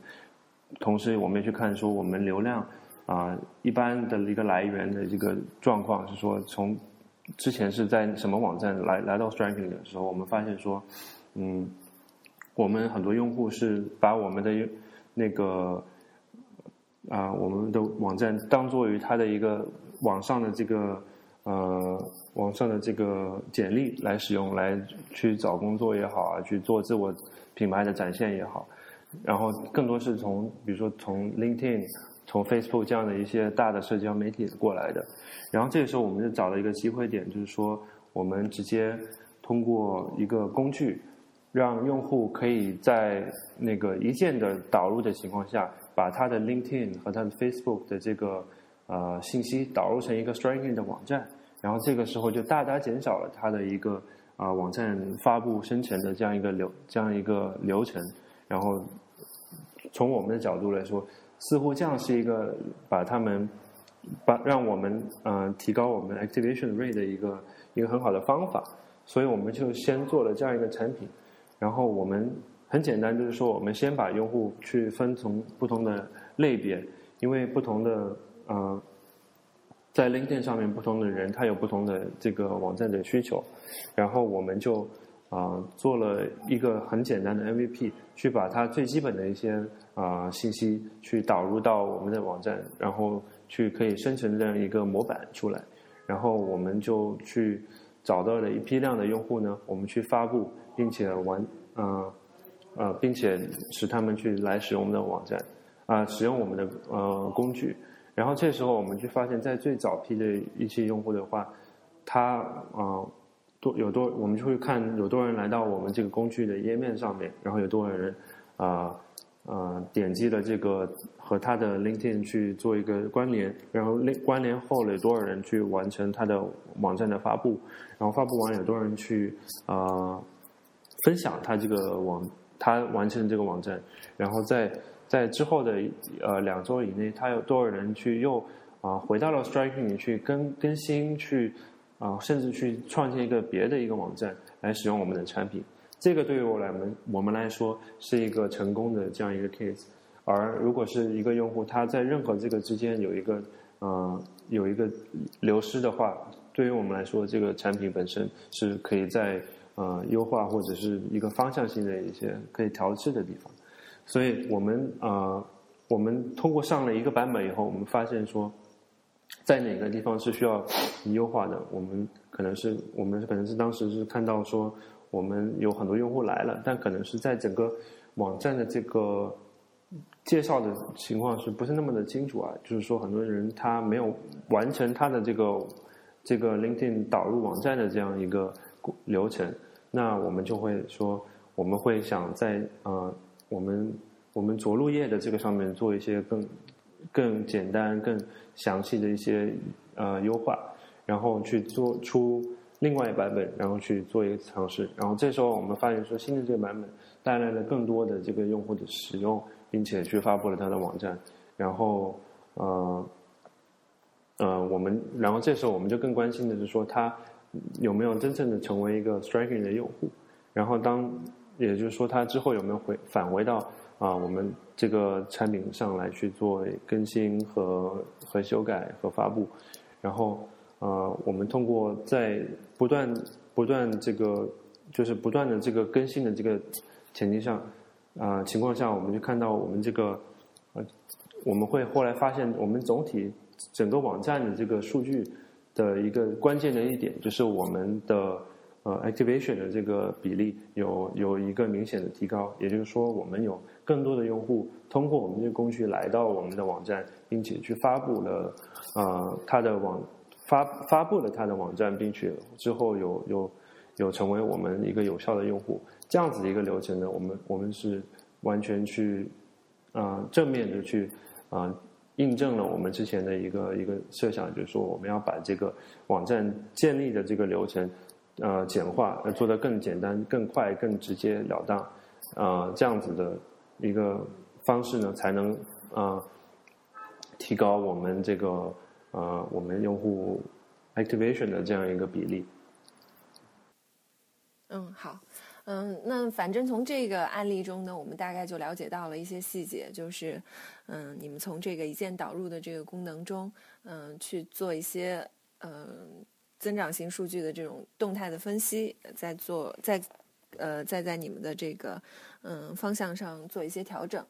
同时，我们也去看说我们流量。啊，一般的一个来源的这个状况是说，从之前是在什么网站来来到 Striking 的时候，我们发现说，嗯，我们很多用户是把我们的那个啊，我们的网站当做于他的一个网上的这个呃网上的这个简历来使用，来去找工作也好啊，去做自我品牌的展现也好，然后更多是从比如说从 LinkedIn。从 Facebook 这样的一些大的社交媒体过来的，然后这个时候我们就找了一个机会点，就是说我们直接通过一个工具，让用户可以在那个一键的导入的情况下，把他的 LinkedIn 和他的 Facebook 的这个呃信息导入成一个 Striking 的网站，然后这个时候就大大减少了它的一个啊网站发布生成的这样一个流这样一个流程，然后从我们的角度来说。似乎这样是一个把他们把让我们嗯提高我们 activation rate 的一个一个很好的方法，所以我们就先做了这样一个产品，然后我们很简单就是说我们先把用户去分从不同的类别，因为不同的呃在 LinkedIn 上面不同的人他有不同的这个网站的需求，然后我们就。啊，做了一个很简单的 MVP，去把它最基本的一些啊信息去导入到我们的网站，然后去可以生成这样一个模板出来，然后我们就去找到了一批量的用户呢，我们去发布，并且完啊呃，并且使他们去来使用我们的网站啊，使用我们的呃工具，然后这时候我们就发现，在最早批的一期用户的话，他啊。多有多，我们就会看有多少人来到我们这个工具的页面上面，然后有多少人啊啊点击了这个和他的 LinkedIn 去做一个关联，然后关联后有多少人去完成他的网站的发布，然后发布完有多少人去啊分享他这个网他完成这个网站，然后在在之后的呃两周以内，他有多少人去又啊回到了 Striking 去更更新去。啊，甚至去创建一个别的一个网站来使用我们的产品，这个对于我来们我们来说是一个成功的这样一个 case。而如果是一个用户他在任何这个之间有一个呃有一个流失的话，对于我们来说，这个产品本身是可以在呃优化或者是一个方向性的一些可以调试的地方。所以我们啊，我们通过上了一个版本以后，我们发现说。在哪个地方是需要优化的？我们可能是我们可能是当时是看到说，我们有很多用户来了，但可能是在整个网站的这个介绍的情况是不是那么的清楚啊？就是说，很多人他没有完成他的这个这个 LinkedIn 导入网站的这样一个流程，那我们就会说，我们会想在呃我们我们着陆页的这个上面做一些更更简单、更详细的一些呃优化，然后去做出。另外一版本，然后去做一个尝试，然后这时候我们发现说新的这个版本带来了更多的这个用户的使用，并且去发布了它的网站，然后呃呃我们然后这时候我们就更关心的是说它有没有真正的成为一个 striking 的用户，然后当也就是说它之后有没有回返回到啊我们这个产品上来去做更新和和修改和发布，然后。呃，我们通过在不断不断这个就是不断的这个更新的这个前提上啊情况下，我们就看到我们这个呃我们会后来发现，我们总体整个网站的这个数据的一个关键的一点，就是我们的呃 activation 的这个比例有有一个明显的提高，也就是说，我们有更多的用户通过我们这个工具来到我们的网站，并且去发布了呃他的网。发发布了他的网站，并且之后有有有成为我们一个有效的用户，这样子的一个流程呢，我们我们是完全去啊正面的去啊印证了我们之前的一个一个设想，就是说我们要把这个网站建立的这个流程呃简化，做得更简单、更快、更直接了当啊这样子的一个方式呢，才能啊提高我们这个。啊，我们用户 activation 的这样一个比例。嗯，好，嗯，那反正从这个案例中呢，我们大概就了解到了一些细节，就是，嗯，你们从这个一键导入的这个功能中，嗯，去做一些嗯增长型数据的这种动态的分析，在做在呃在在你们的这个嗯方向上做一些调整。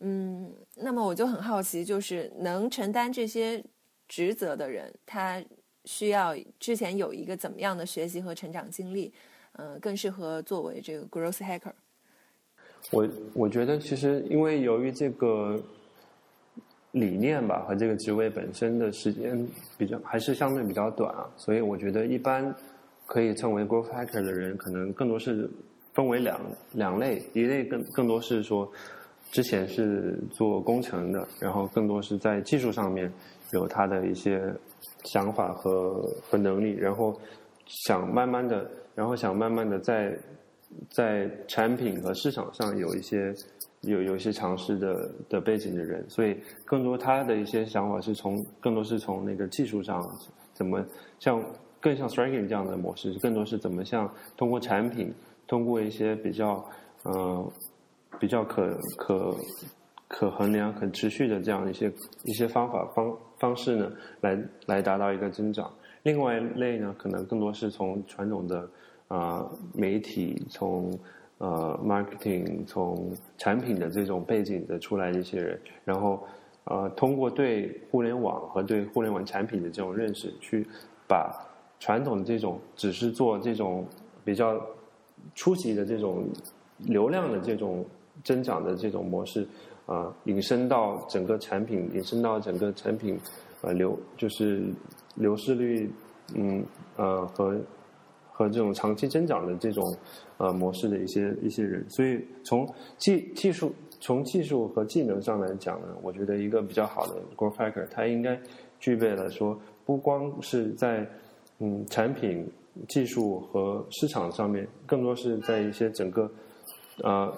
嗯，那么我就很好奇，就是能承担这些。职责的人，他需要之前有一个怎么样的学习和成长经历？嗯，更适合作为这个 growth hacker。我我觉得其实因为由于这个理念吧和这个职位本身的时间比较还是相对比较短啊，所以我觉得一般可以称为 growth hacker 的人，可能更多是分为两两类，一类更更多是说之前是做工程的，然后更多是在技术上面。有他的一些想法和和能力，然后想慢慢的，然后想慢慢的在在产品和市场上有一些有有一些尝试的的背景的人，所以更多他的一些想法是从更多是从那个技术上怎么像更像 striking 这样的模式，更多是怎么像通过产品，通过一些比较嗯比较可可。可衡量、可持续的这样一些一些方法方方式呢，来来达到一个增长。另外一类呢，可能更多是从传统的啊媒体、从呃 marketing、从产品的这种背景的出来的一些人，然后呃通过对互联网和对互联网产品的这种认识，去把传统的这种只是做这种比较初级的这种流量的这种增长的这种模式。啊，引申到整个产品，引申到整个产品，呃，流就是流失率，嗯，呃，和和这种长期增长的这种呃模式的一些一些人，所以从技技术从技术和技能上来讲呢，我觉得一个比较好的 growth hacker，他应该具备了说，不光是在嗯产品技术和市场上面，更多是在一些整个呃。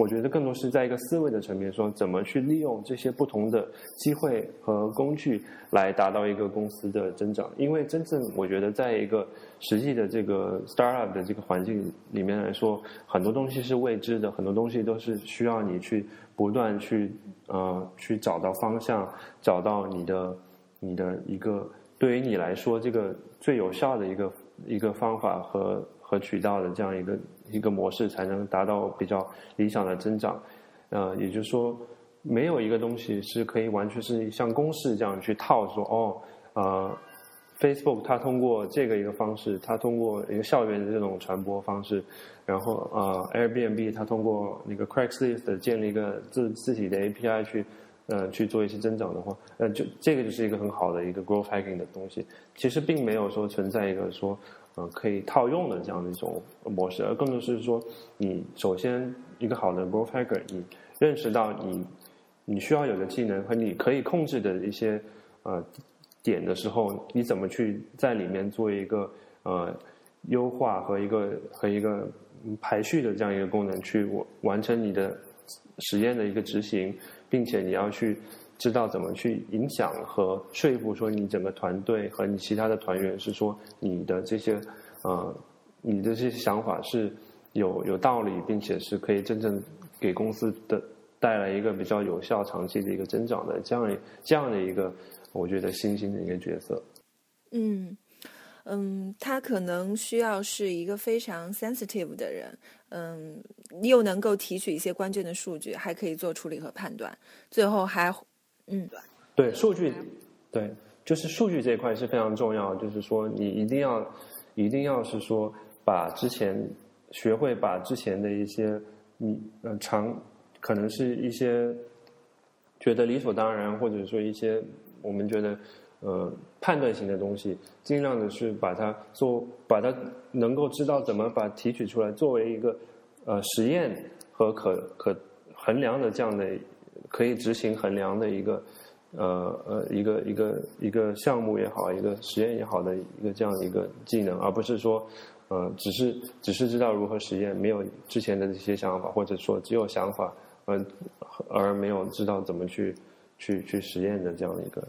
我觉得更多是在一个思维的层面，说怎么去利用这些不同的机会和工具来达到一个公司的增长。因为真正我觉得，在一个实际的这个 startup 的这个环境里面来说，很多东西是未知的，很多东西都是需要你去不断去呃去找到方向，找到你的你的一个对于你来说这个最有效的一个一个方法和和渠道的这样一个。一个模式才能达到比较理想的增长，呃，也就是说，没有一个东西是可以完全是像公式这样去套说哦，呃 Facebook 它通过这个一个方式，它通过一个校园的这种传播方式，然后呃 Airbnb 它通过那个 Craigslist 建立一个自自己的 API 去呃去做一些增长的话，呃就这个就是一个很好的一个 growth hacking 的东西。其实并没有说存在一个说呃可以套用的这样的一种模式，而更多是说你首先一个好的 growth hacker，你认识到你你需要有的技能和你可以控制的一些呃。点的时候，你怎么去在里面做一个呃优化和一个和一个排序的这样一个功能，去完成你的实验的一个执行，并且你要去知道怎么去影响和说服说你整个团队和你其他的团员是说你的这些呃你的这些想法是有有道理，并且是可以真正给公司的带来一个比较有效长期的一个增长的这样这样的一个。我觉得新兴的一个角色，嗯嗯，他可能需要是一个非常 sensitive 的人，嗯，又能够提取一些关键的数据，还可以做处理和判断，最后还，嗯，对数据，对，就是数据这一块是非常重要，就是说你一定要，一定要是说把之前学会把之前的一些你呃常可能是一些觉得理所当然，或者说一些。我们觉得，呃，判断型的东西，尽量的是把它做，把它能够知道怎么把提取出来，作为一个呃实验和可可衡量的这样的可以执行衡量的一个呃呃一个一个一个项目也好，一个实验也好的一个这样一个技能，而不是说呃只是只是知道如何实验，没有之前的这些想法，或者说只有想法，呃而没有知道怎么去。去去实验的这样的一个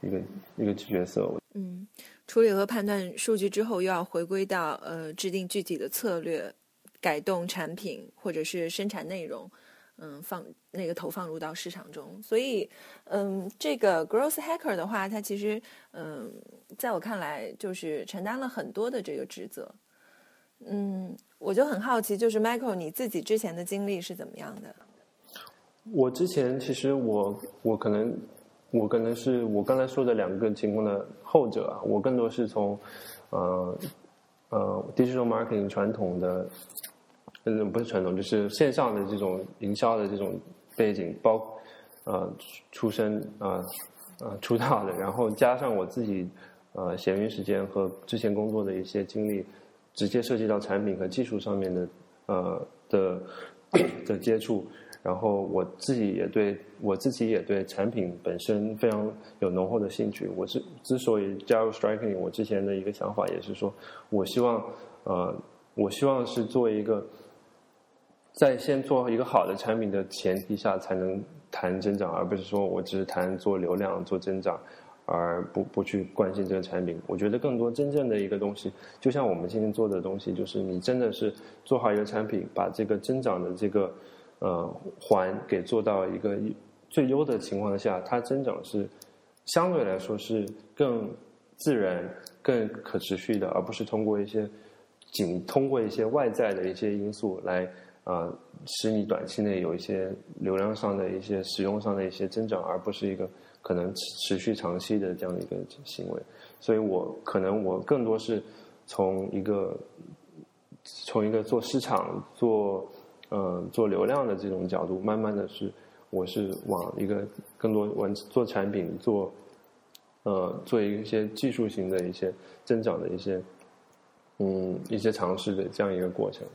一个一个角色，嗯，处理和判断数据之后，又要回归到呃制定具体的策略，改动产品或者是生产内容，嗯，放那个投放入到市场中。所以，嗯，这个 growth hacker 的话，它其实嗯，在我看来就是承担了很多的这个职责。嗯，我就很好奇，就是 Michael 你自己之前的经历是怎么样的？我之前其实我我可能我可能是我刚才说的两个情况的后者啊，我更多是从呃呃 digital marketing 传统的嗯不是传统就是线上的这种营销的这种背景包呃出身啊呃出道的，然后加上我自己呃闲余时间和之前工作的一些经历，直接涉及到产品和技术上面的呃的的接触。然后我自己也对我自己也对产品本身非常有浓厚的兴趣。我是之所以加入 Striking，我之前的一个想法也是说，我希望呃，我希望是做一个在先做一个好的产品的前提下才能谈增长，而不是说我只是谈做流量做增长，而不不去关心这个产品。我觉得更多真正的一个东西，就像我们今天做的东西，就是你真的是做好一个产品，把这个增长的这个。呃，环给做到一个最优的情况下，它增长是相对来说是更自然、更可持续的，而不是通过一些仅通过一些外在的一些因素来啊，使你短期内有一些流量上的一些使用上的一些增长，而不是一个可能持续长期的这样的一个行为。所以我可能我更多是从一个从一个做市场做。嗯，做流量的这种角度，慢慢的是，我是往一个更多往做产品，做，呃，做一些技术型的一些增长的一些，嗯，一些尝试的这样一个过程。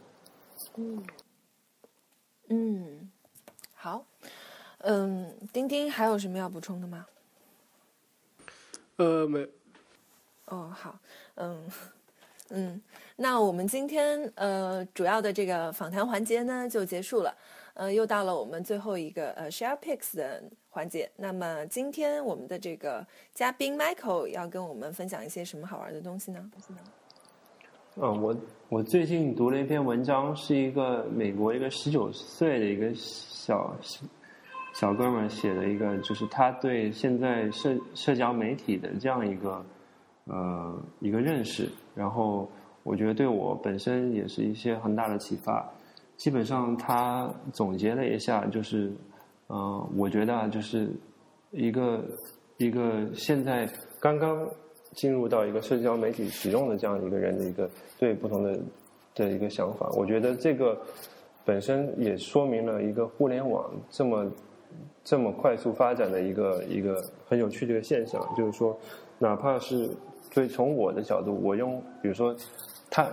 嗯，嗯，好，嗯，丁丁还有什么要补充的吗？呃，没。哦，好，嗯。嗯，那我们今天呃主要的这个访谈环节呢就结束了，呃，又到了我们最后一个呃 share picks 的环节。那么今天我们的这个嘉宾 Michael 要跟我们分享一些什么好玩的东西呢？嗯，我我最近读了一篇文章，是一个美国一个十九岁的一个小小哥们写的一个，就是他对现在社社交媒体的这样一个。呃，一个认识，然后我觉得对我本身也是一些很大的启发。基本上他总结了一下，就是，呃，我觉得就是一个一个现在刚刚进入到一个社交媒体使用的这样一个人的一个对不同的的一个想法。我觉得这个本身也说明了一个互联网这么这么快速发展的一个一个很有趣的一个现象，就是说，哪怕是所以从我的角度，我用比如说他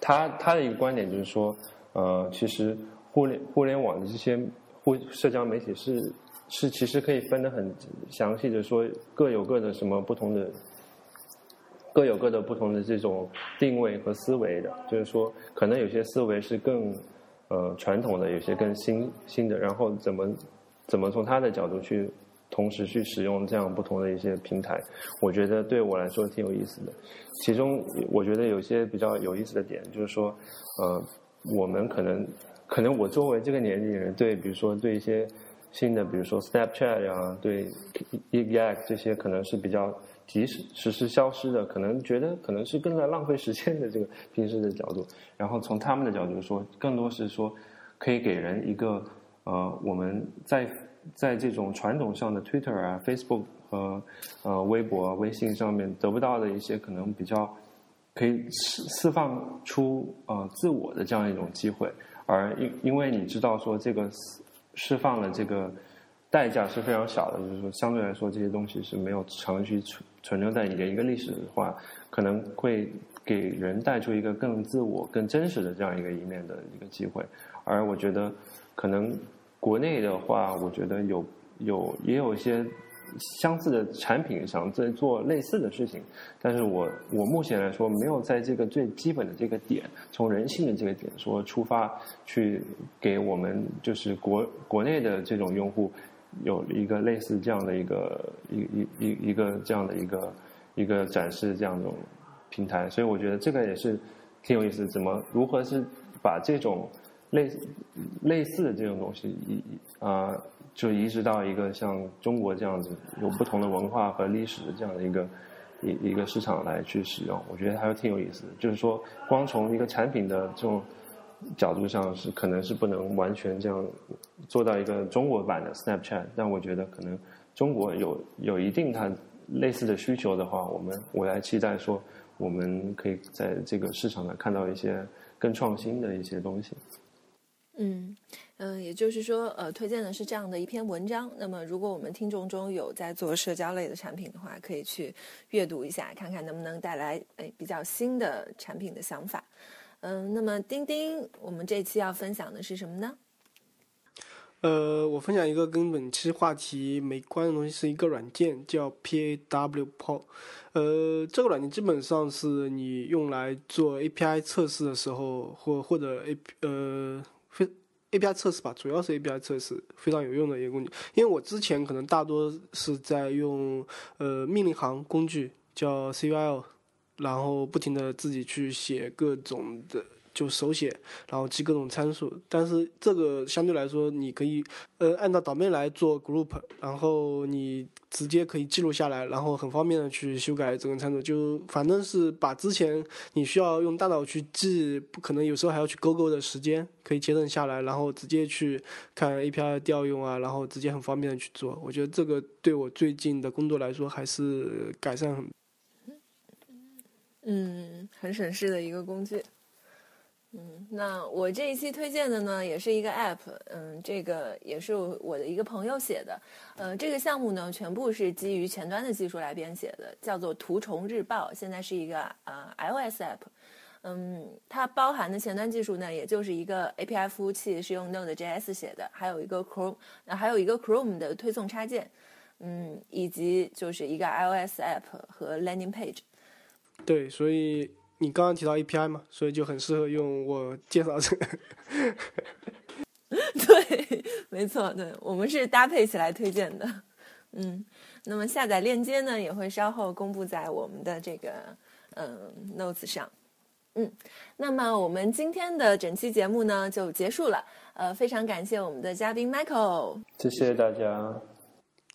他他的一个观点就是说，呃，其实互联互联网的这些互社交媒体是。是，其实可以分得很详细的说，各有各的什么不同的，各有各的不同的这种定位和思维的。就是说，可能有些思维是更呃传统的，有些更新新的。然后怎么怎么从他的角度去同时去使用这样不同的一些平台，我觉得对我来说挺有意思的。其中我觉得有些比较有意思的点，就是说，呃，我们可能可能我作为这个年纪人对，比如说对一些。新的，比如说 Snapchat 啊，对 e g a c 这些可能是比较及时实时消失的，可能觉得可能是更在浪费时间的这个平时的角度。然后从他们的角度说，更多是说可以给人一个呃，我们在在这种传统上的 Twitter 啊、Facebook 和呃微博、微信上面得不到的一些可能比较可以释释放出呃自我的这样一种机会。而因因为你知道说这个。释放了这个代价是非常小的，就是说相对来说这些东西是没有长期存存留在你的一个历史的话，可能会给人带出一个更自我、更真实的这样一个一面的一个机会。而我觉得，可能国内的话，我觉得有有也有一些。相似的产品想在做类似的事情，但是我我目前来说没有在这个最基本的这个点，从人性的这个点说出发，去给我们就是国国内的这种用户有一个类似这样的一个一一一一个这样的一个一个展示这样一种平台，所以我觉得这个也是挺有意思，怎么如何是把这种类类似的这种东西一啊。就移植到一个像中国这样子有不同的文化和历史的这样的一个一一个市场来去使用，我觉得还是挺有意思的。就是说，光从一个产品的这种角度上是可能是不能完全这样做到一个中国版的 Snapchat，但我觉得可能中国有有一定它类似的需求的话，我们我来期待说我们可以在这个市场上看到一些更创新的一些东西。嗯。嗯，也就是说，呃，推荐的是这样的一篇文章。那么，如果我们听众中有在做社交类的产品的话，可以去阅读一下，看看能不能带来诶比较新的产品的想法。嗯，那么钉钉，我们这期要分享的是什么呢？呃，我分享一个跟本期话题没关的东西，是一个软件，叫 PAWPro。呃，这个软件基本上是你用来做 API 测试的时候，或或者 A 呃非。API 测试吧，主要是 API 测试，非常有用的一个工具。因为我之前可能大多是在用呃命令行工具，叫 CUL，然后不停的自己去写各种的。就手写，然后记各种参数，但是这个相对来说，你可以呃按照导面来做 group，然后你直接可以记录下来，然后很方便的去修改这个参数。就反正是把之前你需要用大脑去记，不可能有时候还要去勾勾的时间，可以节省下来，然后直接去看 API 调用啊，然后直接很方便的去做。我觉得这个对我最近的工作来说还是改善很，嗯，很省事的一个工具。嗯，那我这一期推荐的呢，也是一个 App，嗯，这个也是我的一个朋友写的，呃，这个项目呢，全部是基于前端的技术来编写的，叫做图虫日报，现在是一个呃 iOS App，嗯，它包含的前端技术呢，也就是一个 API 服务器是用 Node.js 写的，还有一个 Chrome，那还有一个 Chrome 的推送插件，嗯，以及就是一个 iOS App 和 Landing Page，对，所以。你刚刚提到 API 嘛，所以就很适合用我介绍这个。对，没错，对我们是搭配起来推荐的。嗯，那么下载链接呢，也会稍后公布在我们的这个嗯 notes 上。嗯，那么我们今天的整期节目呢就结束了。呃，非常感谢我们的嘉宾 Michael，谢谢大家，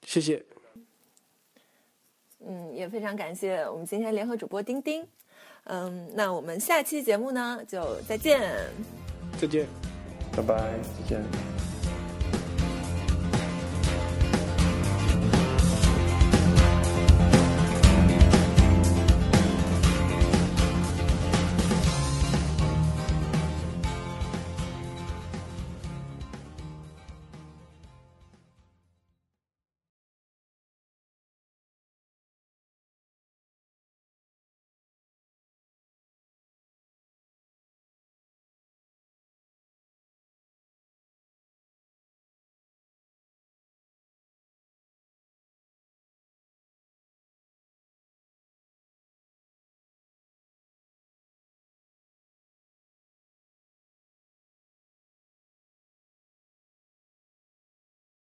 谢谢。嗯，也非常感谢我们今天联合主播丁丁。嗯，那我们下期节目呢，就再见。再见，拜拜，再见。